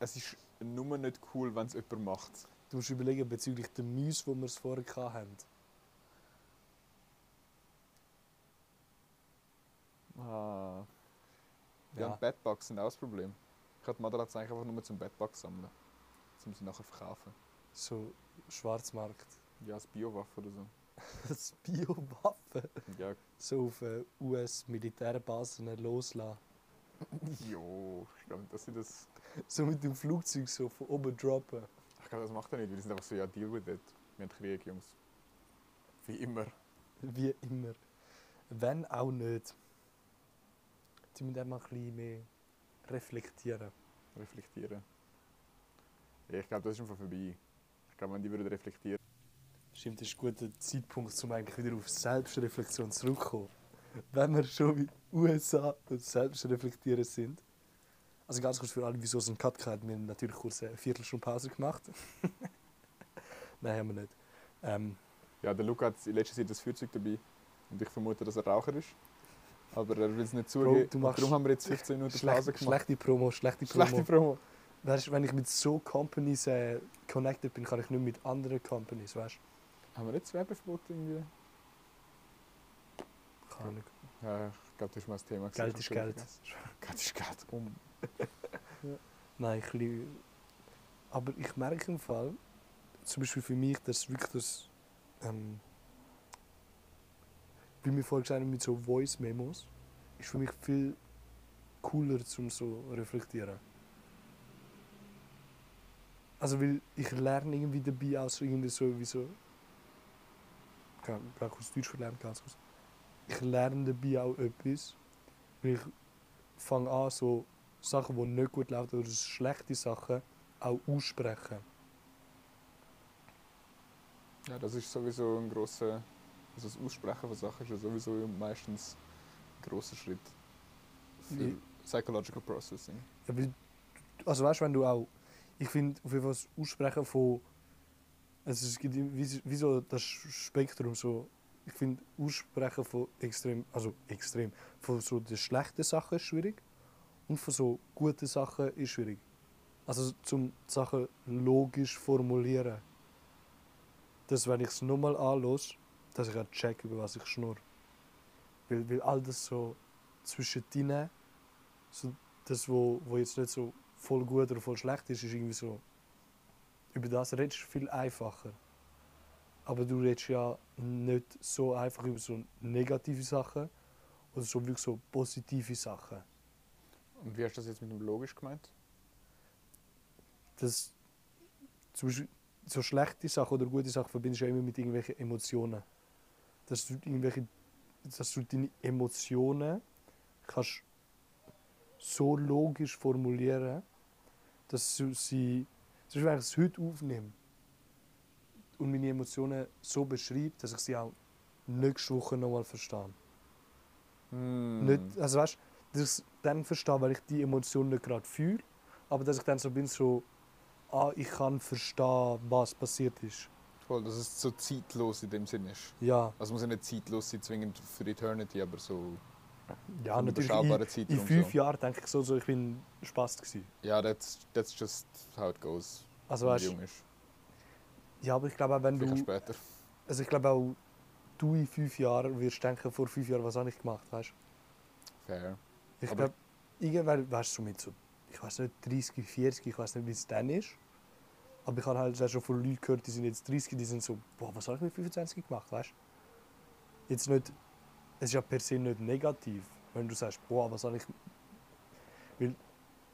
Es ist nur nicht cool, wenn es jemand macht. Du musst überlegen, bezüglich der Mäuse, die wir es vorher hatten. Ah. Ja, Ja. Bedbugs sind auch das Problem. Ich habe die Matratze eigentlich einfach nur zum Bedbug sammeln. Um sie nachher verkaufen. So Schwarzmarkt. Ja, als Biowaffe oder so. Das Biowaffen. Ja, So auf äh, US-Militärbasen loslassen. jo, ich glaube dass sie das. So mit dem Flugzeug so von oben droppen. Ich glaube, das macht er nicht. weil Die sind einfach so, ja, deal with it. Wir haben Krieg, Jungs. Wie immer. Wie immer. Wenn auch nicht. Die müssen einfach ein bisschen mehr reflektieren. Reflektieren. Ja, ich glaube, das ist einfach vorbei. Ich glaube, wenn die würden reflektieren. Stimmt, das ist ein guter Zeitpunkt, um eigentlich wieder auf Selbstreflexion zurückzukommen. Wenn wir schon mit USA und Selbstreflektieren sind. Also ganz kurz für alle, wieso es einen Cut gehabt Wir haben natürlich kurz eine Viertelstunde Pause gemacht. Nein, haben wir nicht. Ähm, Ja, der Luca hat in letzter Zeit das Feuerzeug dabei. Und ich vermute, dass er Raucher ist. Aber er will es nicht zugeben. Darum haben wir jetzt 15 Minuten schlecht, Pause gemacht. schlechte Promo, schlechte Promo. Schlechte Promo. Weißt, wenn ich mit so Companies äh, connected bin, kann ich nicht mit anderen Companies, weißt Haben wir jetzt Werbeverbot irgendwie? Ahnung. Ja, ich glaube, das ist mal das Thema. Geld ist Geld. Geld ist Geld. Um. Nein, ich liebe. Aber ich merke im Fall, zum Beispiel für mich, dass wirklich das. Ähm, wie wir vorhin gesagt haben, mit so Voice-Memos, ist für mich viel cooler zum so reflektieren. Also, weil ich lerne irgendwie dabei auch so irgendwie so, wie so. Ich kurz Deutsch verlernen, ganz kurz. Ich lerne dabei auch etwas. Weil ich fange an, so Sachen, die nicht gut laufen oder schlechte Sachen, auch aussprechen. Ja, das ist sowieso ein grosser. Also das Aussprechen von Sachen ist ja sowieso meistens ein grosser Schritt für Ja. Psychological Processing. Ja, also weißt du, wenn du auch, ich finde auf jeden Fall das Aussprechen von, also es gibt wie, wie so das Spektrum so, ich finde Aussprechen von extrem, also extrem, von so den schlechten Sachen ist schwierig und von so guten Sachen ist schwierig. Also zum Sachen logisch formulieren, dass wenn ich es nochmal anlos, dass ich auch check, über was ich schnurr. Weil, weil all das so zwischen denen, so das, wo, wo jetzt nicht so voll gut oder voll schlecht ist, ist irgendwie so. Über das redest du viel einfacher. Aber du redest ja nicht so einfach über so negative Sachen oder so wirklich so positive Sachen. Und wie hast du das jetzt mit dem logisch gemeint? Das, zum Beispiel, so schlechte Sachen oder gute Sachen verbindest du ja immer mit irgendwelchen Emotionen. Dass du, irgendwelche, dass du deine Emotionen kannst so logisch formulieren, dass du sie, zum Beispiel wenn ich es heute aufnehme und meine Emotionen so beschreibe, dass ich sie auch nächste Woche nochmal verstehe. Hm. Nicht, also weißt, dass ich dann verstehe, weil ich die Emotion nicht gerade fühle, aber dass ich dann so bin, so, ah, ich kann verstehen, was passiert ist. Voll, dass es so zeitlos in dem Sinn ist. Ja, Also es muss ja nicht zeitlos sein, zwingend für Eternity, aber so ja natürlich. In, in fünf so. Jahren denke ich so, so ich bin Spaß gewesen. Ja, that's, that's just how it goes, Also wenn man weißt, jung ist. Ja, aber ich glaube auch, wenn du, später. also ich glaube auch, du in fünf Jahren wirst denken, vor fünf Jahren, was habe ich gemacht, weißt? Fair. Ich glaube, irgendwann, weißt du, so mit so, ich weiß nicht, 30, 40, ich weiß nicht, wie es dann ist. Aber ich habe halt schon von Leuten gehört, die sind jetzt 30, die sind so, boah, was habe ich mit 25 gemacht, weißt du? Jetzt nicht, es ist ja per se nicht negativ, wenn du sagst, boah, was habe ich. Weil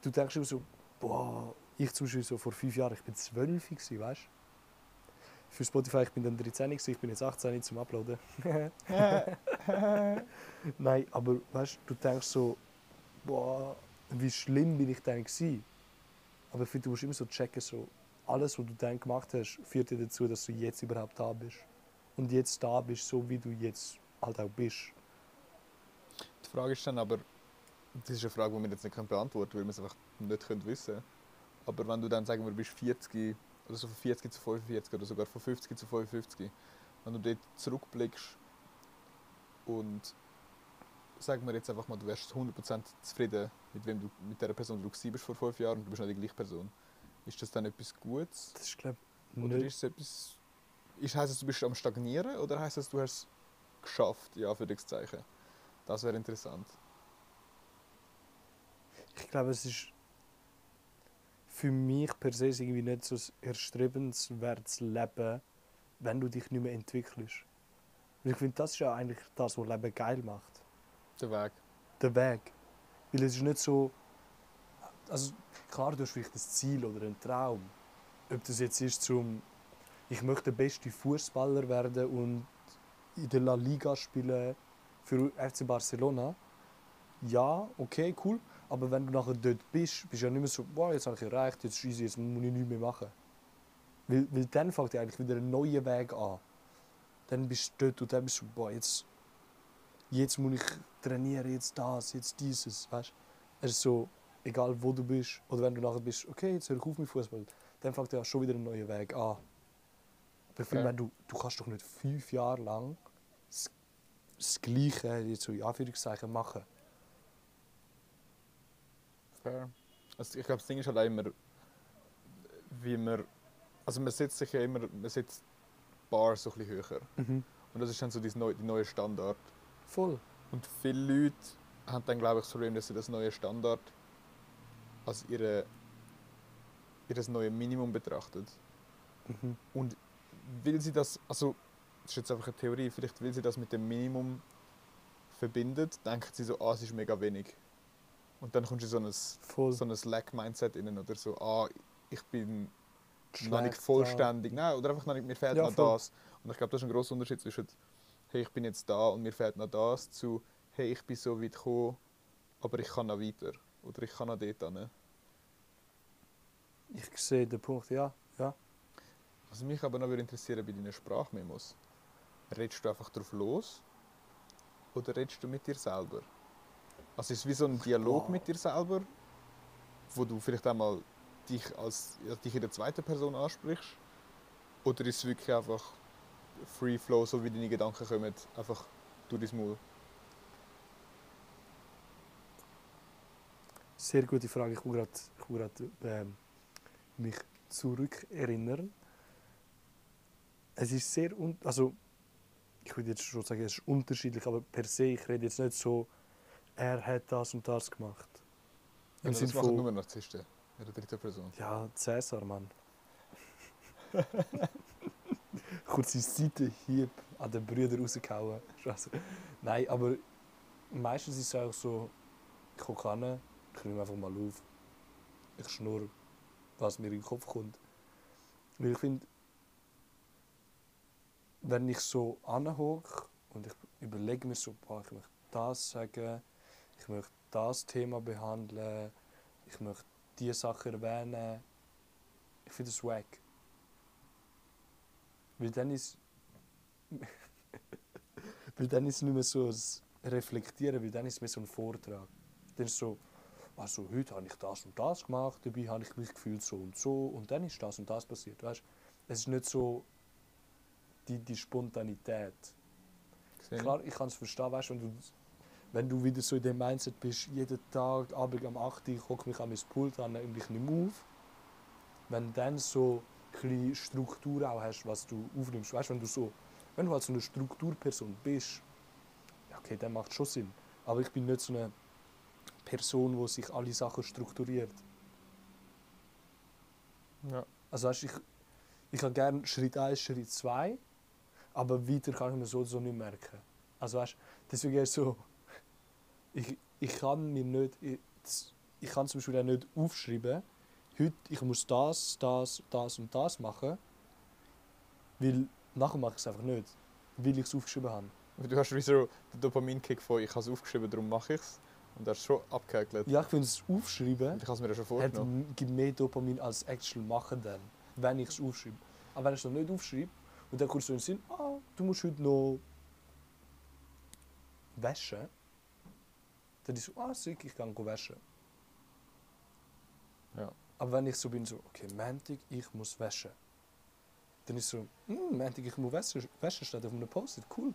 du denkst immer so, boah, ich zum Beispiel so vor fünf Jahren, ich bin 12 gewesen, weißt du? Für Spotify, ich bin dann 13 gewesen, ich bin jetzt 18 zum Uploaden. Nein, aber weißt du, denkst so, boah, wie schlimm bin ich denn gewesen? Aber ich finde, du musst immer so checken, so, alles, was du dann gemacht hast, führt dir dazu, dass du jetzt überhaupt da bist. Und jetzt da bist, so wie du jetzt halt auch bist. Die Frage ist dann aber, das ist eine Frage, die wir jetzt nicht beantworten können, weil wir es einfach nicht wissen können. Aber wenn du dann sagen wir, bist 40 oder so von 40 zu 45 oder sogar von 50 zu 55, wenn du dort zurückblickst und sagen wir jetzt einfach mal, du wärst 100% zufrieden mit, wem du, mit der Person, die du bist vor fünf Jahren und du bist nicht die gleiche Person. Ist das dann etwas Gutes? Das ist, glaube Oder ist es etwas... Ist, heisst es, du bist am Stagnieren oder heisst es, du hast es geschafft, ja, für das? Das wäre interessant. Ich glaube, es ist für mich per se ist irgendwie nicht so ein erstrebenswertes Leben, wenn du dich nicht mehr entwickelst. Und ich finde, das ist ja eigentlich das, was Leben geil macht. Der Weg. Der Weg. Weil es ist nicht so. Also klar, du hast vielleicht ein Ziel oder einen Traum. Ob das jetzt ist zum ich möchte der beste Fußballer werden und in der La Liga spielen für FC Barcelona. Ja, okay, cool. Aber wenn du nachher dort bist, bist du ja nicht mehr so, boah, jetzt habe ich erreicht, jetzt ist easy, jetzt muss ich nichts mehr machen. Weil, weil dann fängt ja eigentlich wieder ein neuer Weg an. Dann bist du dort und dann bist du, boah, jetzt, jetzt muss ich trainieren, jetzt das, jetzt dieses, weißt Es ist so, egal wo du bist, oder wenn du nachher bist, okay, jetzt höre ich auf mit Fußball, dann fängt ja schon wieder ein neuer Weg an. Aber ich finde, Okay. wenn du, du kannst doch nicht fünf Jahre lang das, das Gleiche, jetzt so in Anführungszeichen, machen. Fair. Also ich glaube, das Ding ist halt auch immer, wie man... Also man setzt sich ja immer, man setzt die Bar so ein bisschen höher. Und das ist dann so die neue, die neue Standard. Voll. Und viele Leute haben dann, glaube ich, das Problem, dass sie das neue Standard als ihre, ihr neues Minimum betrachten. Mhm. Und will sie das, also das ist jetzt einfach eine Theorie, vielleicht will sie das mit dem Minimum verbindet, denkt sie so, ah, es ist mega wenig. Und dann kommt sie so ein, so ein Slack-Mindset innen oder so, ah, ich bin noch Schlecht, nicht vollständig, nein, oder einfach noch nicht, mir fehlt Ja, noch voll. das. Und ich glaube, das ist ein großer Unterschied zwischen, hey, ich bin jetzt da und mir fehlt noch das, zu, hey, ich bin so weit gekommen, aber ich kann noch weiter. Oder ich kann noch dort hin. Ich sehe den Punkt, ja. ja. Was mich aber noch würde interessieren bei deinen Sprachmemos, redest du einfach drauf los oder redest du mit dir selber? Also ist es wie so ein Dialog Wow. mit dir selber, wo du vielleicht einmal dich als dich in der zweiten Person ansprichst? Oder ist es wirklich einfach Free Flow, so wie deine Gedanken kommen, einfach durch dein Maul? Sehr gute Frage. Ich muss gerade, ich muss gerade ähm, mich zurückerinnern. Es ist sehr, also ich würde jetzt schon sagen, es ist unterschiedlich, aber per se, ich rede jetzt nicht so, er hat das und das gemacht. Im Sinne machen von, nur Narzissten in der dritten Person. ja, Cäsar, Mann. Kurze Seitenhieb an den Brüdern rausgehauen. Nein, aber meistens ist es auch so, ich gucke an, ich nehme einfach mal auf. Ich schnurre, was mir in den Kopf kommt. Weil ich finde, wenn ich so anhocke und ich überlege mir so, boah, ich möchte das sagen, ich möchte das Thema behandeln, ich möchte diese Sache erwähnen, ich finde das wack. Weil dann ist. weil dann ist es nicht mehr so ein Reflektieren, weil dann ist es mehr so ein Vortrag. Dann ist es so, also heute habe ich das und das gemacht, dabei habe ich mich gefühlt so und so und dann ist das und das passiert. Weißt? Es ist nicht so die, die Spontanität. Klar, ich kann es verstehen, weißt, wenn, du, wenn du wieder so in dem Mindset bist, jeden Tag, Abend um 8 Uhr, ich hocke mich an mein Pult an und ich nehme auf. Wenn du dann so ein bisschen Struktur auch hast, was du aufnimmst, weißt, wenn du so, wenn du halt so eine Strukturperson bist, ja, okay, dann macht es schon Sinn. Aber ich bin nicht so eine Person, die sich alle Sachen strukturiert. Ja. Also weißt, ich, ich habe gerne Schritt 1, Schritt 2, aber weiter kann ich mir so so nicht merken. Also weißt, deswegen ist so, ich, ich kann mir nicht, ich, ich kann zum Beispiel auch nicht aufschreiben, heute ich muss das, das, das und das machen, weil nachher mache ich es einfach nicht, weil ich es aufgeschrieben habe. Du hast wie so den Dopaminkick von ich habe es aufgeschrieben, darum mache ich es. Und das ist schon abgehäkelt. Ja, ich finde es Aufschreiben Und ich habe es mir ja schon hat, vorgenommen. m- gibt mehr Dopamin als actual machen dann, wenn ich es aufschreibe. Aber wenn ich es noch nicht aufschreibe und dann kommst du in den Sinn, ah, du musst heute noch waschen, dann ist so, ah, sick, ich kann waschen. Ja. Aber wenn ich so bin, so, okay, Montag, ich muss waschen. Dann ist so, hm, Montag, ich muss waschen, waschen steht auf einem Post-it, cool.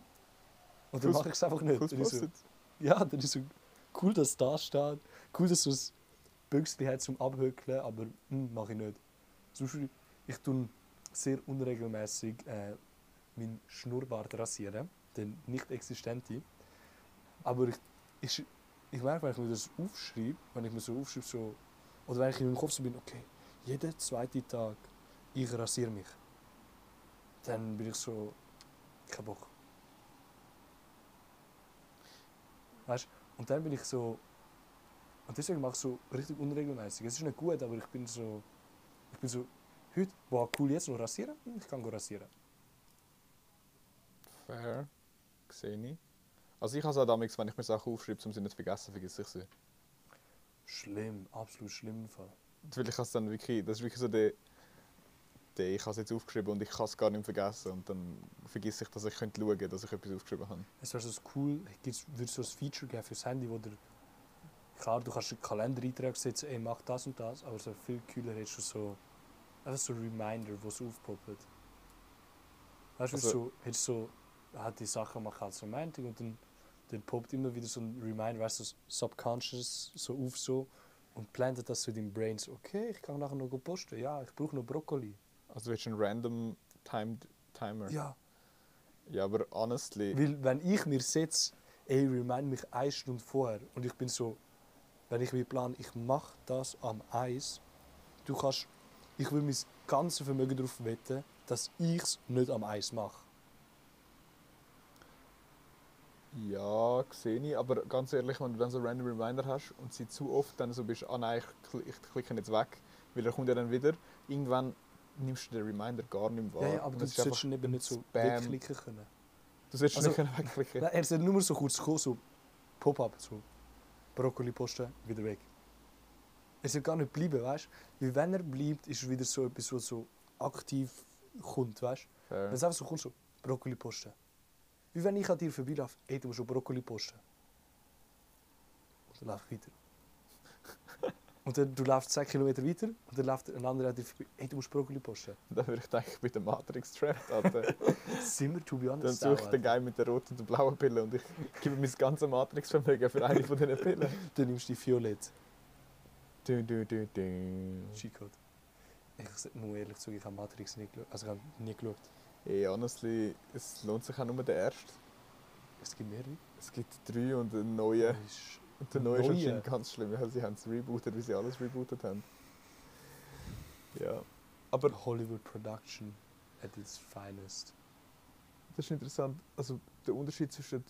Und dann mache ich es einfach nicht. Dann so, ja, dann ist so cool, dass es da steht. Cool, dass es ein Büchschen hat zum Abhökeln, aber hm, mache ich nicht. Beispiel, ich tue sehr unregelmäßig äh, meinen Schnurrbart rasieren, den nicht existente. Aber ich, ich, ich merke, wenn ich mir das aufschreibe, wenn ich mir so aufschreibe, so, oder wenn ich in meinem Kopf so bin, okay, jeden zweiten Tag, ich rasiere mich, dann bin ich so, kein Bock. Weißt Und dann bin ich so. Und deswegen mache ich so richtig unregelmäßig. Es ist nicht gut, aber ich bin so. Ich bin so. Heute, wow, cool, jetzt noch rasieren? Ich kann rasieren. Fair. Sehe ich. Also ich habe es auch damals, wenn ich mir Sachen aufschreibe, um sie nicht zu vergessen, vergesse ich sie. Schlimm, absolut schlimm im Fall. Weil ich dann wirklich, das ist wirklich so der, der ich habe es jetzt aufgeschrieben und ich kann es gar nicht vergessen und dann vergesse ich, dass ich könnte schauen, dass ich etwas aufgeschrieben habe. Es wäre so cool, es würde so ein Feature geben fürs Handy, wo der. Klar, du kannst einen Kalender setzen, ey, mach das und das, aber so viel cooler hättest du so. Einfach so Reminder, wo es aufpoppt. Weißt du, Also- so, hättest so. Hat die Sache mach als Romantik und dann, dann poppt immer wieder so ein Reminder, weißt du, subconscious so auf so und plantet das so in deinem Brain so, okay, ich kann nachher noch posten, ja, ich brauche noch Brokkoli. Also du willst einen random timed Timer. Ja. Ja, aber honestly, Weil wenn ich mir setze, ey, remind mich eine Stunde vorher und ich bin so, wenn ich mir plan, ich mache das am Eis, du kannst, ich will mein ganzes Vermögen darauf wetten, dass ich es nicht am Eis mache. Ja, sehe ich, aber ganz ehrlich, wenn du dann so random Reminder hast und sie zu oft dann so bist, ah nein, ich, ich klicke jetzt weg, weil er kommt ja dann wieder, irgendwann nimmst du den Reminder gar nicht mehr wahr. Ja, ja, aber du solltest ihn eben nicht so Spam. wegklicken können. Du solltest Also- nicht können wegklicken. Nein, er sollte nur so kurz kommen, so Pop-up, so Brokkoli posten, wieder weg. Er soll gar nicht bleiben, weißt du? Weil wenn er bleibt, ist es wieder so etwas, was so aktiv kommt, weißt du? Wenn es einfach so kommt, so Brokkoli posten. Wie wenn ich an dir vorbeilaufe, ey, du musst schon Brokkoli posten. Und dann laufe ich weiter. und dann du läufst 10 Kilometer weiter und dann läuft ein anderer an dir vorbei, ey, du musst Brokkoli posten. Dann würde ich denken, ich bin der Matrix trapped, Alter. Sind wir, to be Dann honest, suche ich den Guy mit der roten und der blauen Pille und ich gebe mein ganzes Matrix-Vermögen für eine von diesen Pillen. Dann nimmst du die Violett. Du, du, du, du. G-Code. Ich muss ehrlich sagen, ich habe Matrix nie geschaut. Also ich habe nie geschaut. Hey, honestly, es lohnt sich auch nur der erste. Es gibt mehrere. Es gibt drei und einen neuen. Ist- Und der neue ist Neue? anscheinend ganz schlimm, weil sie haben es rebootet, wie sie alles rebootet haben. Ja. Aber Hollywood Production at its finest. das ist interessant. Also der Unterschied zwischen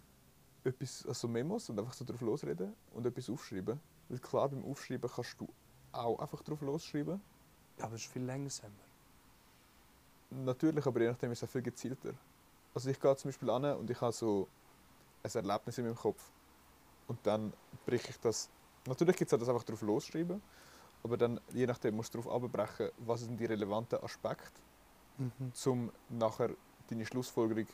etwas, also Memos und einfach so drauf losreden und etwas aufschreiben. Weil klar, beim Aufschreiben kannst du auch einfach drauf losschreiben. Ja, aber es ist viel langsamer. Natürlich, aber je nachdem ist es auch viel gezielter. Also ich gehe zum Beispiel an und ich habe so ein Erlebnis in meinem Kopf. Und dann breche ich das. Natürlich gibt es auch das einfach drauf losschreiben, aber dann je nachdem musst du darauf abbrechen, was sind die relevanten Aspekte, Mhm. um nachher deine Schlussfolgerung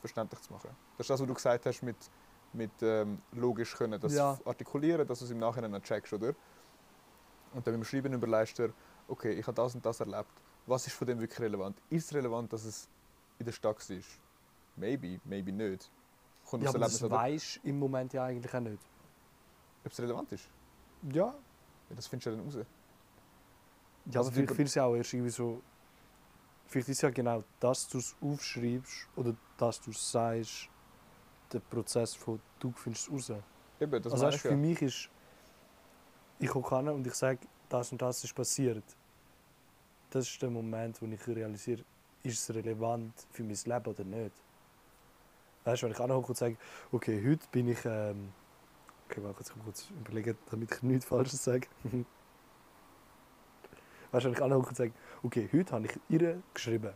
verständlich zu machen. Das ist das, was du gesagt hast mit, mit ähm, logisch können, das Ja. artikulieren, dass du es im Nachhinein checkst, oder? Und dann beim Schreiben überlegst du okay, ich habe das und das erlebt. Was ist von dem wirklich relevant? Ist es relevant, dass es in der Stadt war? Maybe, maybe nicht. Kommt Ja, aber Erlebnis das weisst im Moment ja eigentlich auch nicht. ob es relevant ist. Ja. Ja, das findest du ja dann raus. Ja, Also aber vielleicht findest du ja auch erst irgendwie so... Vielleicht ist ja genau, dass du es aufschreibst oder dass du es sagst, der Prozess von «du findest es raus». Eben, das also weißt, für ja. mich ist... Ich komme und ich sage, das und das ist passiert. Das ist der Moment, wo ich realisiere, ist es relevant für mein Leben oder nicht. Weißt du, wenn ich anhocke und sage, okay, heute bin ich... Ähm, okay, warte, jetzt kurz überlegen, damit ich nichts Falsches sage. weißt du, wenn ich anhocke und sage, okay, heute habe ich ihr geschrieben.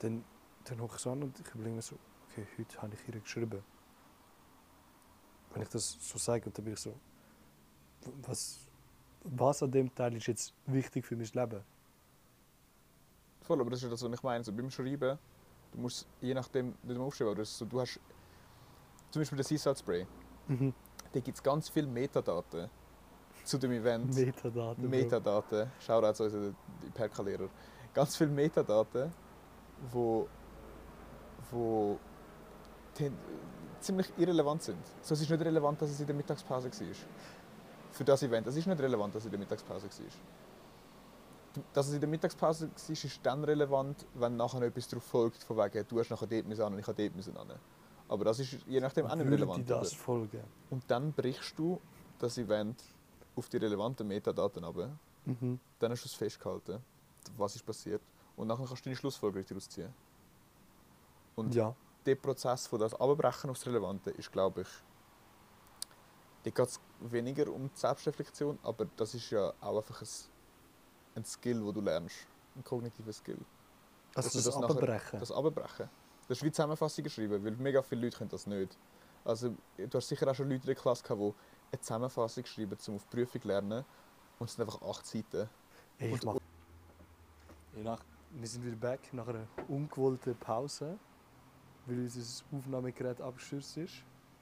Dann, dann hocke ich so an und ich überlege mir so, okay, heute habe ich ihr geschrieben. Wenn ich das so sage, dann bin ich so, was, was an dem Teil ist jetzt wichtig für mein Leben? Voll, aber das ist das, was ich meine. So, beim Schreiben, du musst je nachdem nicht mehr aufschreiben, aber das so, du hast zum Beispiel den Sea Spray, Mhm. da gibt es ganz viele Metadaten zu dem Event. Metadaten. Metadaten, schau da zu unseren Perkalehrer. Ganz viele Metadaten, wo, wo ziemlich irrelevant sind. So, es ist nicht relevant, dass es in der Mittagspause war. Für das Event. Es ist nicht relevant, dass es in der Mittagspause war. Dass es in der Mittagspause war, ist dann relevant, wenn nachher etwas darauf folgt, von wegen, du hast nachher dort müssen an und ich habe dort müssen an. Aber das ist je nachdem auch nicht relevant. das oder? folgen? Und dann brichst du das Event auf die relevanten Metadaten ab Mhm. dann hast du es festgehalten, was ist passiert. Und dann kannst du deine Schlussfolgerung daraus ziehen. Und Ja. der Prozess von das Abbrechen aufs Relevante ist, glaube ich, da geht es weniger um die Selbstreflexion, aber das ist ja auch einfach ein, ein Skill, den du lernst. Ein kognitiver Skill. Also das, das Abbrechen. Das Abbrechen. Das ist wie Zusammenfassungen schreiben, weil mega viele Leute können das nicht. Also, du hast sicher auch schon Leute in der Klasse gehabt, die eine Zusammenfassung schreiben, um auf die Prüfung zu lernen. Und es sind einfach acht Seiten. Ey, ich mach... Ja, nach, wir sind wieder back nach einer ungewollten Pause, weil unser Aufnahmegerät abgestürzt ist.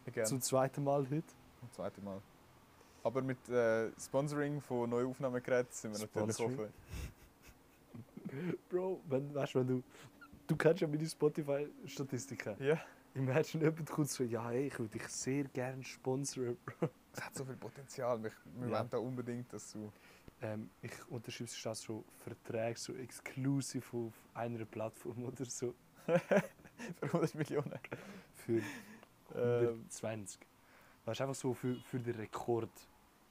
Again. Zum zweiten Mal heute. Das zweite Mal. Aber mit äh, Sponsoring von neuen Aufnahmegeräten sind wir natürlich offen. Bro, wenn, weißt, wenn du... Du kennst ja meine Spotify-Statistiken. Ja. Imagine, jemand kommt so, ja, hey, ich würde dich sehr gerne sponsern. Bro. Es hat so viel Potenzial. Wir, wir Ja. wollen da unbedingt, dass du. Ähm, ich unterschreibe auch so Verträge, so exklusiv auf einer Plattform oder so. für 100 Millionen. Für Ähm, 120. Das ist einfach so für, für den Rekord.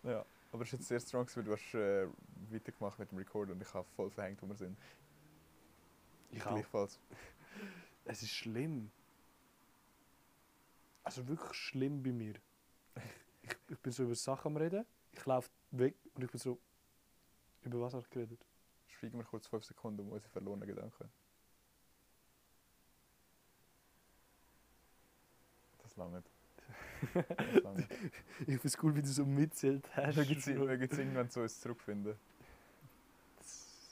ja. Aber es ist jetzt sehr strong, weil du hast äh, weitergemacht mit dem Record und ich habe voll verhängt, wo wir sind. Ich auch. Gleichfalls. Es ist schlimm. Also wirklich schlimm bei mir. Ich, ich, ich bin so über Sachen am Reden, ich laufe weg und ich bin so. Über was habe ich geredet? Schweigen wir kurz 5 Sekunden um unsere verlorenen Gedanken. Das lange nicht. Ich finde es cool, wie du so mitzählt hast. Wir gibt's- wir gibt's irgendwann zu uns zurückfinden.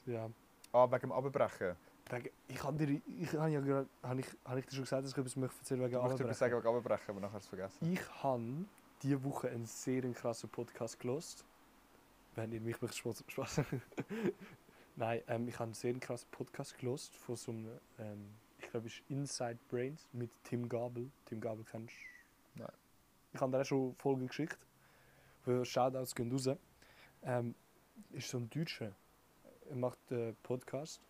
Ja. Ah, wegen dem Abbrechen. Wegen- Ich habe dir, ich habe ja gerade, habe ich, habe ich dir schon gesagt, dass ich etwas möchte erzählen wegen Ich möchte sagen Abbrechen? wegen Abbrechen, aber nachher hast du es vergessen. Ich habe diese Woche einen sehr krassen Podcast gelost. Wenn ihr mich möchtet. Spaß. Nein, ähm, ich habe einen sehr krassen Podcast gelost von so einem, ähm, ich glaube, es ist Inside Brains mit Tim Gabel. Tim Gabel kennst du? Ich habe dir auch schon Folgen geschickt. Shoutouts gehen raus. Ähm, ist so ein Deutscher. Er macht einen Podcast.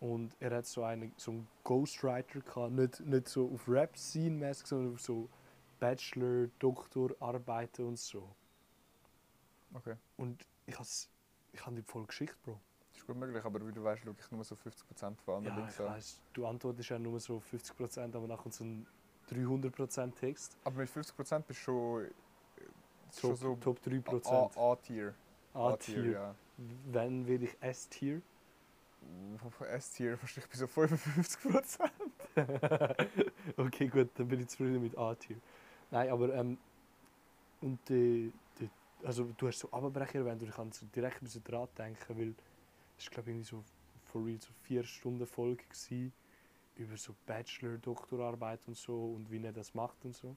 Und er hat so einen, so einen Ghostwriter gehabt. Nicht, nicht so auf Rap-Scene-mäßig, sondern auf so Bachelor, Doktor, Arbeiten und so. Okay. Und ich habe ich hab die voll geschickt, Bro. Das ist gut möglich, aber wie du weißt, schaue ich nur so 50% von anderen Ja, Links an. du antwortest ja nur so 50%, aber nachher kommt so ein 300% Text. Aber mit 50% bist du schon, äh, schon Top, so Top 3%. A- A-Tier. A-Tier. ja. Wenn will ich S-Tier? Von S-Tier wahrscheinlich bis so 55%. okay, gut, dann bin ich zufrieden mit A-Tier. Nein, aber ähm, und die, die, also du hast so Abbrecher erwähnt und ich kann so direkt müssen dran denken, weil es glaube ich irgendwie so for real so vier Stunden Folge gsi über so Bachelor, Doktorarbeit und so und wie er das macht und so.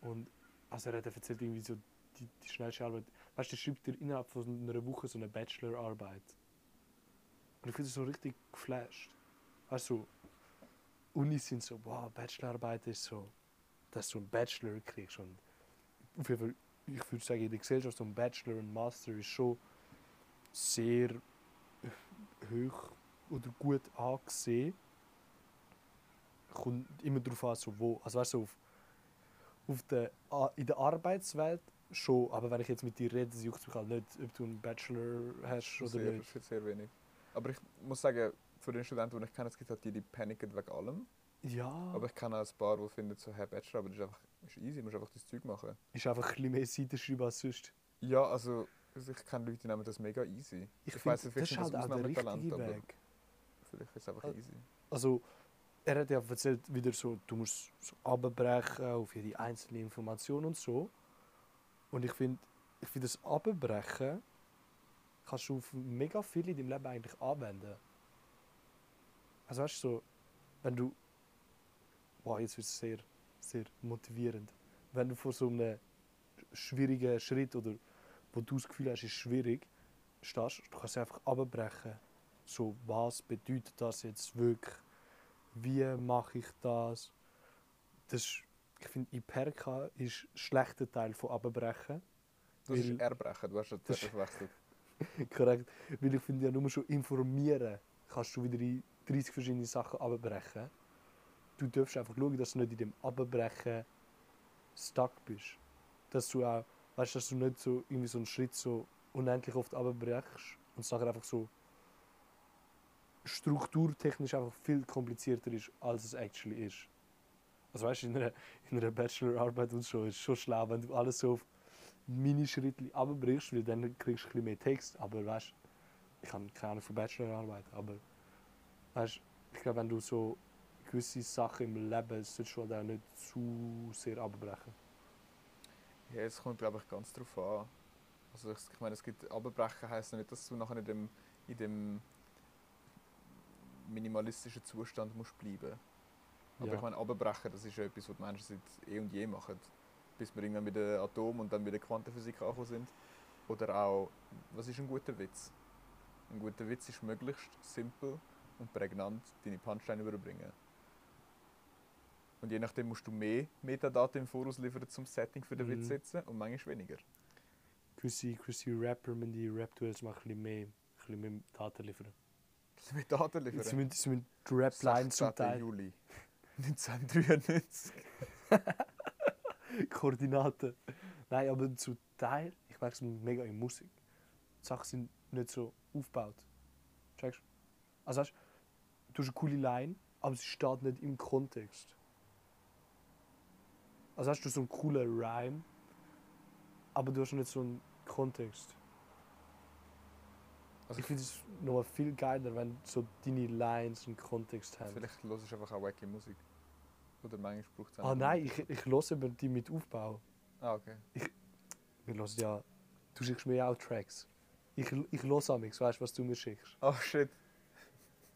Und also er hat erzählt irgendwie so die, die schnellste Arbeit. Weißt du, schreibt dir innerhalb von einer Woche so eine Bachelorarbeit. Und ich finde das so richtig geflasht. Weißt du, Unis sind so, wow, Bachelorarbeit ist so, dass du einen Bachelor kriegst. Und auf jeden Fall, ich würde sagen, in der Gesellschaft so ein Bachelor und Master ist schon sehr hoch oder gut angesehen. Kommt immer darauf an, so wo. Also weißt du, auf, auf der, in der Arbeitswelt schon, aber wenn ich jetzt mit dir rede, es juckt mich halt nicht, ob du einen Bachelor hast oder sehr, nicht. sehr wenig. Aber ich muss sagen, von den Studenten, die ich kenne, es gibt halt die, die paniken wegen allem. Ja, Aber ich kenne auch ein paar, die finden so, hey, Bachelor, aber das ist einfach ist easy, du musst einfach das Zeug machen. ist einfach ein bisschen mehr Seiten schreiben als sonst. Ja, also, also ich kenne Leute, die nehmen das mega easy. Ich, weiss finde, nicht, das ist halt auch der richtige aber Weg. Vielleicht ist es einfach Äh, easy. Also, er hat ja erzählt, wieder so, du musst so abbrechen auf jede einzelne Information und so. Und ich finde, ich find das Abbrechen kannst du auf mega viel in deinem Leben eigentlich anwenden. Also weißt du, so, wenn du. Wow, jetzt wird es sehr, sehr motivierend. Wenn du vor so einem schwierigen Schritt oder wo du das Gefühl hast, ist schwierig, stehst, du kannst einfach abbrechen. So, was bedeutet das jetzt wirklich? Wie mache ich das? das ist, ich finde, Iperka ist ein schlechter Teil von abbrechen. Das ist erbrechen, du hast das Das- verwechselt. Korrekt. Weil ich finde ja nur schon informieren kannst du wieder in 30 verschiedene Sachen abbrechen. Du darfst einfach schauen, dass du nicht in dem Abbrechen stuck bist. Dass du auch, weißt dass du nicht so irgendwie so einen Schritt so unendlich oft abbrechst und es nachher einfach so strukturtechnisch einfach viel komplizierter ist, als es actually ist. Also weißt du, in einer, in einer Bachelorarbeit und so ist schon schlau, wenn du alles so auf Minischritte abbrichst, weil dann kriegst du ein bisschen mehr Text. Aber weißt du, ich habe keine Ahnung von Bachelorarbeit, aber weißt du, ich glaube, wenn du so gewisse Sachen im Leben solltest du halt auch nicht zu sehr abbrechen. Ja, es kommt glaube ich ganz drauf an. Also ich, ich meine, es gibt abbrechen heisst ja nicht, dass du nachher in dem, in dem minimalistischen Zustand musst bleiben. Aber Ja. ich meine, abbrechen, das ist ja etwas, was die Menschen seit eh und je machen. Bis wir irgendwann mit der Atom und dann mit der Quantenphysik angekommen sind. Oder auch, was ist ein guter Witz? Ein guter Witz ist möglichst simpel und prägnant deine Punchline überbringen. Und je nachdem musst du mehr Metadaten im Voraus liefern zum Setting für den Mhm. Witz setzen und manchmal weniger. Gewisse, gewisse Rapper müssen die Rap-Duels mal ein bisschen mehr, ein bisschen mehr Daten liefern. Mit Daten liefern. Sie müssen, sie müssen Rap-Lines zum 16. Teil, Juli 1993. Koordinaten. Nein, aber zum Teil, ich merke es mega in Musik. Die Sachen sind nicht so aufgebaut. Checkst du? Also weißt, du, du hast eine coole Line, aber sie steht nicht im Kontext. Also hast du so einen coolen Rhyme, aber du hast nicht so einen Kontext. Also ich finde es noch viel geiler, wenn so deine Lines einen Kontext haben. Vielleicht hörst du einfach auch wacky Musik. Oder manchmal braucht es Ah nein, ich, ich höre eben die mit Aufbau. Ah, okay. Wir hören ja, du schickst mir ja auch Tracks. Ich, ich höre am weißt du, was du mir schickst. Oh shit.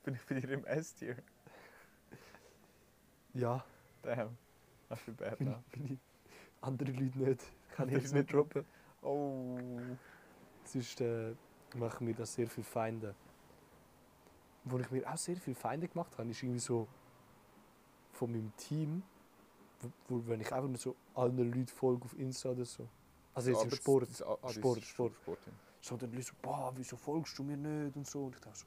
Bin ich bei dir im S-Tier? Ja, Damn. I feel bad bin, now. ich. Andere Leute nicht. Kann ich jetzt nicht droppen. Oh. Sonst äh, machen mir das sehr viele Feinde. Wo ich mir auch sehr viele Feinde gemacht habe, ist irgendwie so von meinem Team, wo, wenn ich einfach nur so allen Leuten folge auf Insta oder so. Also jetzt im Sport. das- ah, Sport, ist Sport. Sportteam. So dann Leute so, boah, wieso folgst du mir nicht und so. Und ich dachte so,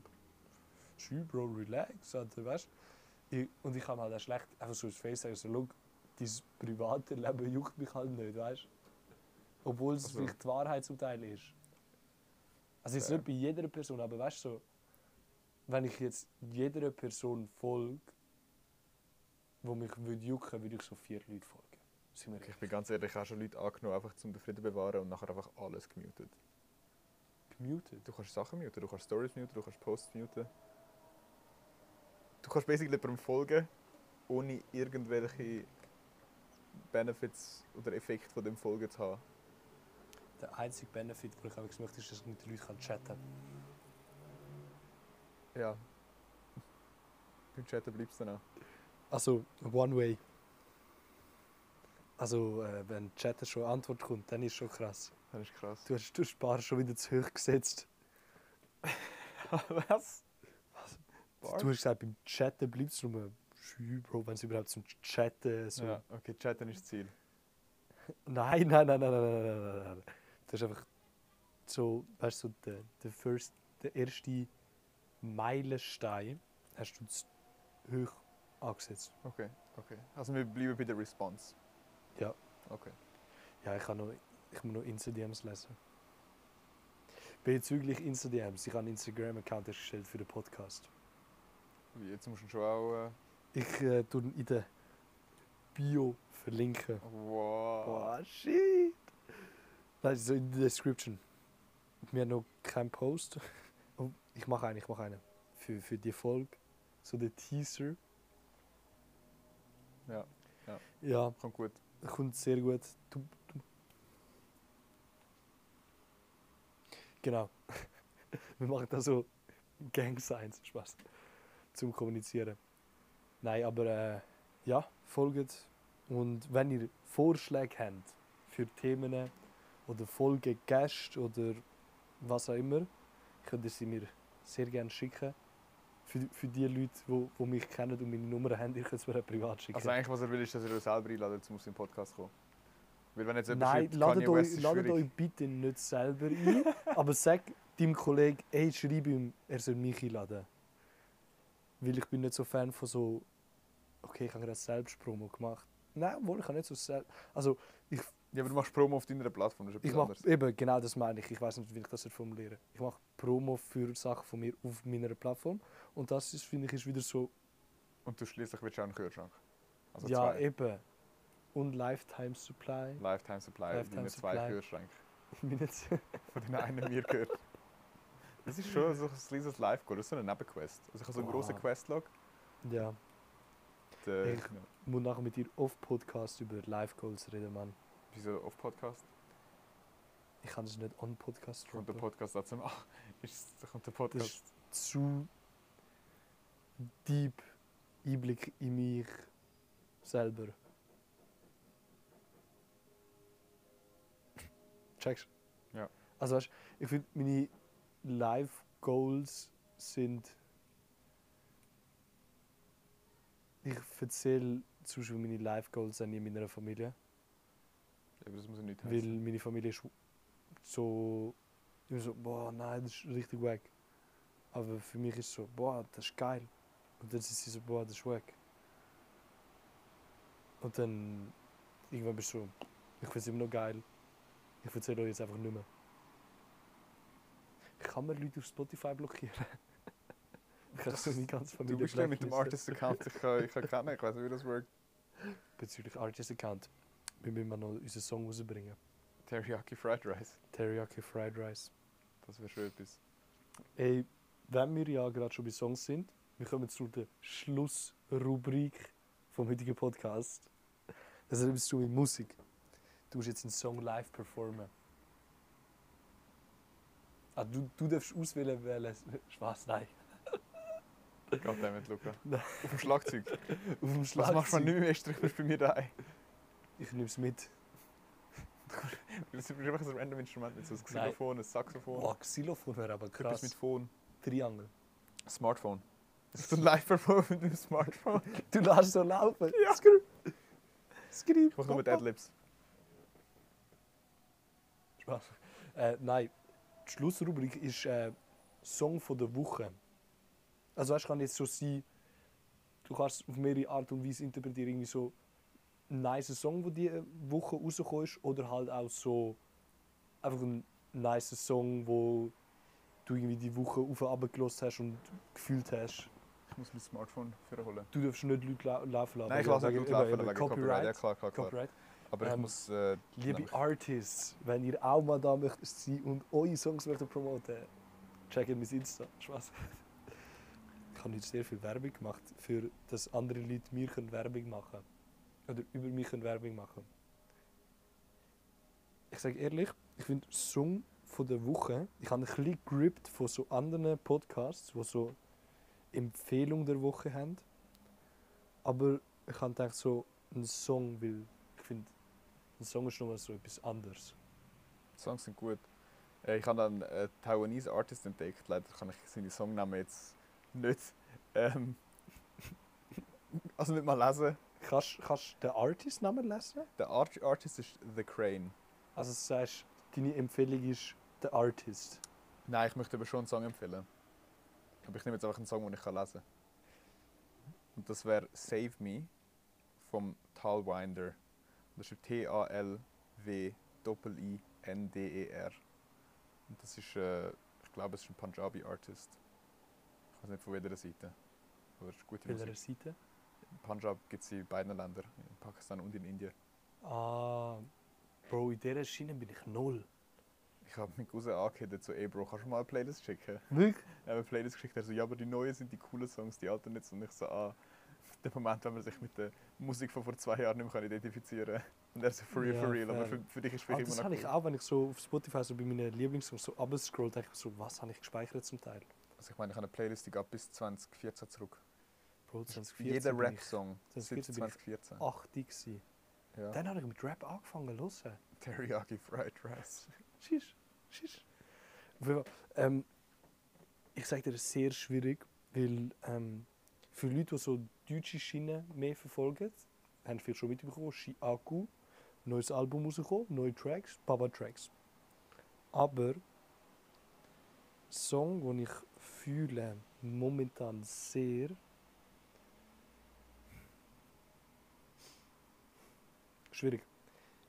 schau, Bro, relax, Alter, weißt ich, Und ich habe halt auch schlecht einfach so ins Face sagen, so, schau, dein private Leben juckt mich halt nicht, weißt Obwohl es Also- vielleicht die Wahrheit zum Teil ist. Also jetzt Fair. nicht bei jeder Person, aber weißt du, so, wenn ich jetzt jeder Person folge, wo mich würde jucken, würde ich so vier Leute folgen. Ich bin ganz ehrlich, ich habe schon Leute angenommen, einfach zum den Frieden bewahren und nachher einfach alles gemutet. gemutet? Du kannst Sachen muten, du kannst Stories muten, du kannst Posts muten. Du kannst basically jemandem folgen, ohne irgendwelche Benefits oder Effekte von dem Folgen zu haben der einzige Benefit, den ich eigentlich möchte, ist, dass ich mit den Leuten chatten kann. Ja. Beim Chatten bleibst du dann auch. Also, one way. Also, äh, wenn Chatten schon Antwort kommt, dann ist es schon krass. Dann ist krass. Du hast den Spar schon wieder zu hoch gesetzt. Was? Was? Du hast gesagt, beim Chatten bleibst du nur wenn es überhaupt zum Chatten so. Ja, okay, Chatten ist das Ziel. nein, nein, nein, nein, nein, nein, nein. nein. Das ist einfach so, weißt du, so der, der, first, der erste Meilenstein hast du zu hoch angesetzt. Okay, okay. Also wir bleiben bei der Response. Ja. Okay. Ja, ich, kann noch, ich muss noch Insta-DMs lesen. Bezüglich Insta-DMs, ich habe einen Instagram-Account erstellt für den Podcast. Wie, Jetzt musst du schon auch... Ich äh, tue ihn in der Bio verlinken. Äh, wow. Boah, shit! Nein, so in der Description. Wir haben noch keinen Post. Ich mache einen, ich mache einen. Für, für die Folge. So der Teaser. Ja, Ja, kommt gut. kommt sehr gut. Du, du. Genau. Wir machen da so Gang Signs, Spaß. Zum Kommunizieren. Nein, aber äh, ja, folgt. Und wenn ihr Vorschläge habt für Themen oder Folgen Gäste oder was auch immer, könnt ihr sie mir sehr gerne schicken. Für, für die Leute, die, die mich kennen und meine Nummer haben, ihr könnt es mir auch privat schicken. Also eigentlich, was er will, ist, dass er euch selber einladet, um auf den Podcast zu kommen. Weil wenn jetzt Nein, ladet euch, ladet euch bitte nicht selber ein, aber sag deinem Kollegen, hey, schreib ihm, er soll mich einladen. Weil ich bin nicht so Fan von so, okay, ich habe gerade Selbstpromo gemacht. Nein, wohl, ich habe nicht so selbst... Also, Ja, aber du machst Promo auf deiner Plattform, das ist ich etwas mache anderes. eben, genau das meine ich. Ich weiß nicht, wie ich das soll formulieren Ich mache Promo für Sachen von mir auf meiner Plattform. Und das ist, finde ich, ist wieder so, Und du schließlich willst du auch einen Kühlschrank. Also ja, zwei. eben. Und Lifetime Supply. Lifetime Supply, Lifetime deine zwei. Kühlschränke. Ich. Von den einen mir gehört. Das ist schon so ein kleines Live-Goal, das ist so eine Nebenquest. Also ich habe so einen grossen Wow. Questlog. ja. Der, Ich- Ich muss nachher mit dir off-Podcast über Live-Goals reden, Mann. Wieso auf Podcast? Ich kann das nicht on-Podcast Kommt der droppen. Podcast dazu? Ach, ist, da kommt der Das Podcast. ist zu deep Einblick in mich selber. Checkst Ja. Also weißt, ich finde meine Live-Goals sind. Ich erzähle zum Beispiel meine Live-Goals auch nie meiner Familie. Aber das muss ja nicht Weil heißen. meine Familie ist so. Immer so, boah, nein, das ist richtig weg. Aber für mich ist es so, boah, das ist geil. Und dann sind sie so, boah, das ist weg. Und dann irgendwann bist du so, ich finde es immer noch geil. Ich erzähle euch jetzt einfach nicht mehr. Ich kann mir Leute auf Spotify blockieren. ich kann so meine ganze Familie Du bist ja mit dem. Artist-Account, ich kann, ich kann kennen, ich weiß nicht, wie das workt. Bezüglich Artist-Account. Wir müssen mal noch unseren Song rausbringen. Teriyaki Fried Rice. Teriyaki Fried Rice. Das wäre schon etwas. Ey, wenn wir ja gerade schon bei Songs sind, wir kommen zu der Schlussrubrik vom heutigen Podcast. Das hat etwas zu mit Musik. Du musst jetzt einen Song live performen. Ah, du, du darfst auswählen, welchen. Spaß, nein. Goddammit, Luca. Nein. Auf dem Schlagzeug. Auf dem Was machst du, Schlagzeug. du nicht mehr bist bei mir daheim? Ich nehme es mit. Das ist einfach so ein random Instrument mit so einem Xylophon, ein Saxophon. Boah, Xylophon wäre aber Etwas krass. mit Phone. Triangel. Smartphone. Das ist so ein Live-Perform mit dem Smartphone. Du lässt so laufen. Ja. Skrip. Skrip. Ich mach nur mit Adlibs. Spaß. Äh, nein, die Schlussrubrik ist äh, Song von der Woche. Also weißt, kann jetzt so sein, du kannst es auf mehrere Art und Weise interpretieren, irgendwie so nice Song, der diese Woche rausgekommen ist, oder halt auch so einfach ein nice Song, wo du irgendwie die Woche auf und hast und gefühlt hast. Ich muss mein Smartphone vorholen. Du darfst nicht Leute lau laufen lassen. Nein, ich lasse nicht gut laufen, eben Copyright. Ja, klar, klar, klar. Copyright. Aber ich Ähm, muss... Äh, Liebe nämlich- Artists, wenn ihr auch mal da möchtet sein und eure Songs möchtet promoten, checkt mein Insta. Spaß. Ich habe jetzt sehr viel Werbung gemacht, für dass andere Leute mir Werbung machen können. Oder über mich können Werbung machen Ich sage ehrlich, ich finde Song von der Woche, ich habe ein bisschen grippt von so anderen Podcasts, die so Empfehlung der Woche haben. Aber ich habe gedacht, so ein Song, weil ich finde, ein Song ist nochmal so etwas anderes. Songs sind gut. Äh, ich habe dann einen Taiwanese Artist entdeckt. Leider kann ich seine Songnamen jetzt nicht, ähm, also nicht mal lesen. Kannst kannst du den Artist-Namen lesen? Der Art Artist ist The Crane. Also du sagst, deine Empfehlung ist der Artist. Nein, ich möchte aber schon einen Song empfehlen. Aber ich nehme jetzt einfach einen Song, den ich kann lesen kann. Und das wäre Save Me vom Talwinder. Das ist T-A-L-W-I-N-D-E-R. Und das ist, äh, ich glaube, es ist ein Punjabi Artist. Ich weiß nicht von welcher Seite. Aber es ist gute Welcher Musik. Seite? Punjab gibt es in beiden Ländern, in Pakistan und in Indien. Ah, Bro, in dieser Schiene bin ich null. Ich habe meinen Cousin angehört, so, ey Bro, kannst du mal eine Playlist schicken? Wirklich? Er hat mir eine Playlist geschickt, er so, ja, aber die neuen sind die coolen Songs, die alten nicht. Und ich so, ah, der Moment, wenn man sich mit der Musik von vor zwei Jahren nicht mehr identifizieren kann. Und er so for real, Ja, for real. Aber für, für dich ist es Ah, vielleicht das immer habe noch ich cool. auch, wenn ich so auf Spotify so bei meinen Lieblingssongs so abscroll, denke ich so, was habe ich gespeichert zum Teil? Also ich meine, ich habe eine Playlist, die geht bis 2014 zurück. Bro, 2014 Jeder Rap-Song seit 2014 bin ich 2014. 80 gewesen. Ja. Dann habe ich mit Rap angefangen, los. Teriyaki Fried Rice. Schisch, schisch. Ähm, ich sage dir, das ist sehr schwierig, weil ähm, für Leute, die so deutsche Schiene mehr verfolgen, haben viel schon mitbekommen, Shiaku, neues Album rausgekommen, neue Tracks, Baba Tracks. Aber Song, den ich fühle momentan sehr, schwierig.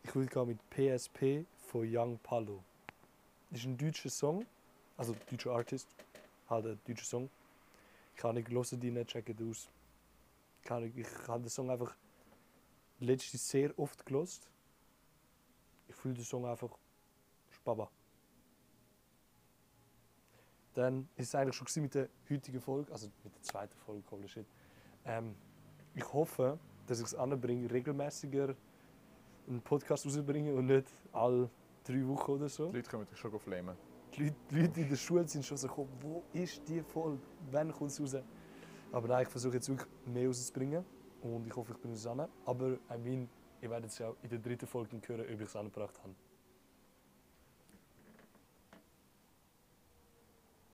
Ich würde gehen mit PSP von Young Palo. Das ist ein deutscher Song, also deutscher Artist, halt ein deutscher Song. Ich kann nicht hören, die nicht checken aus. Ich, habe den Song einfach letztes sehr oft gelost. Ich fühle den Song einfach Spaba. Dann ist es eigentlich schon mit der heutigen Folge, also mit der zweiten Folge, holy shit. Ähm, ich hoffe, dass ich es anbringe, regelmäßiger einen Podcast rausbringen und nicht alle drei Wochen oder so. Die Leute können dich schon flamen. Die Leute, die Leute in der Schule sind schon so gekommen, wo ist die Folge? Wann kommt es raus? Aber nein, ich versuche jetzt wirklich mehr rauszubringen und ich hoffe, ich es an. Aber I mean, ihr werdet es ja in der dritten Folge hören, ob ich es angebracht habe.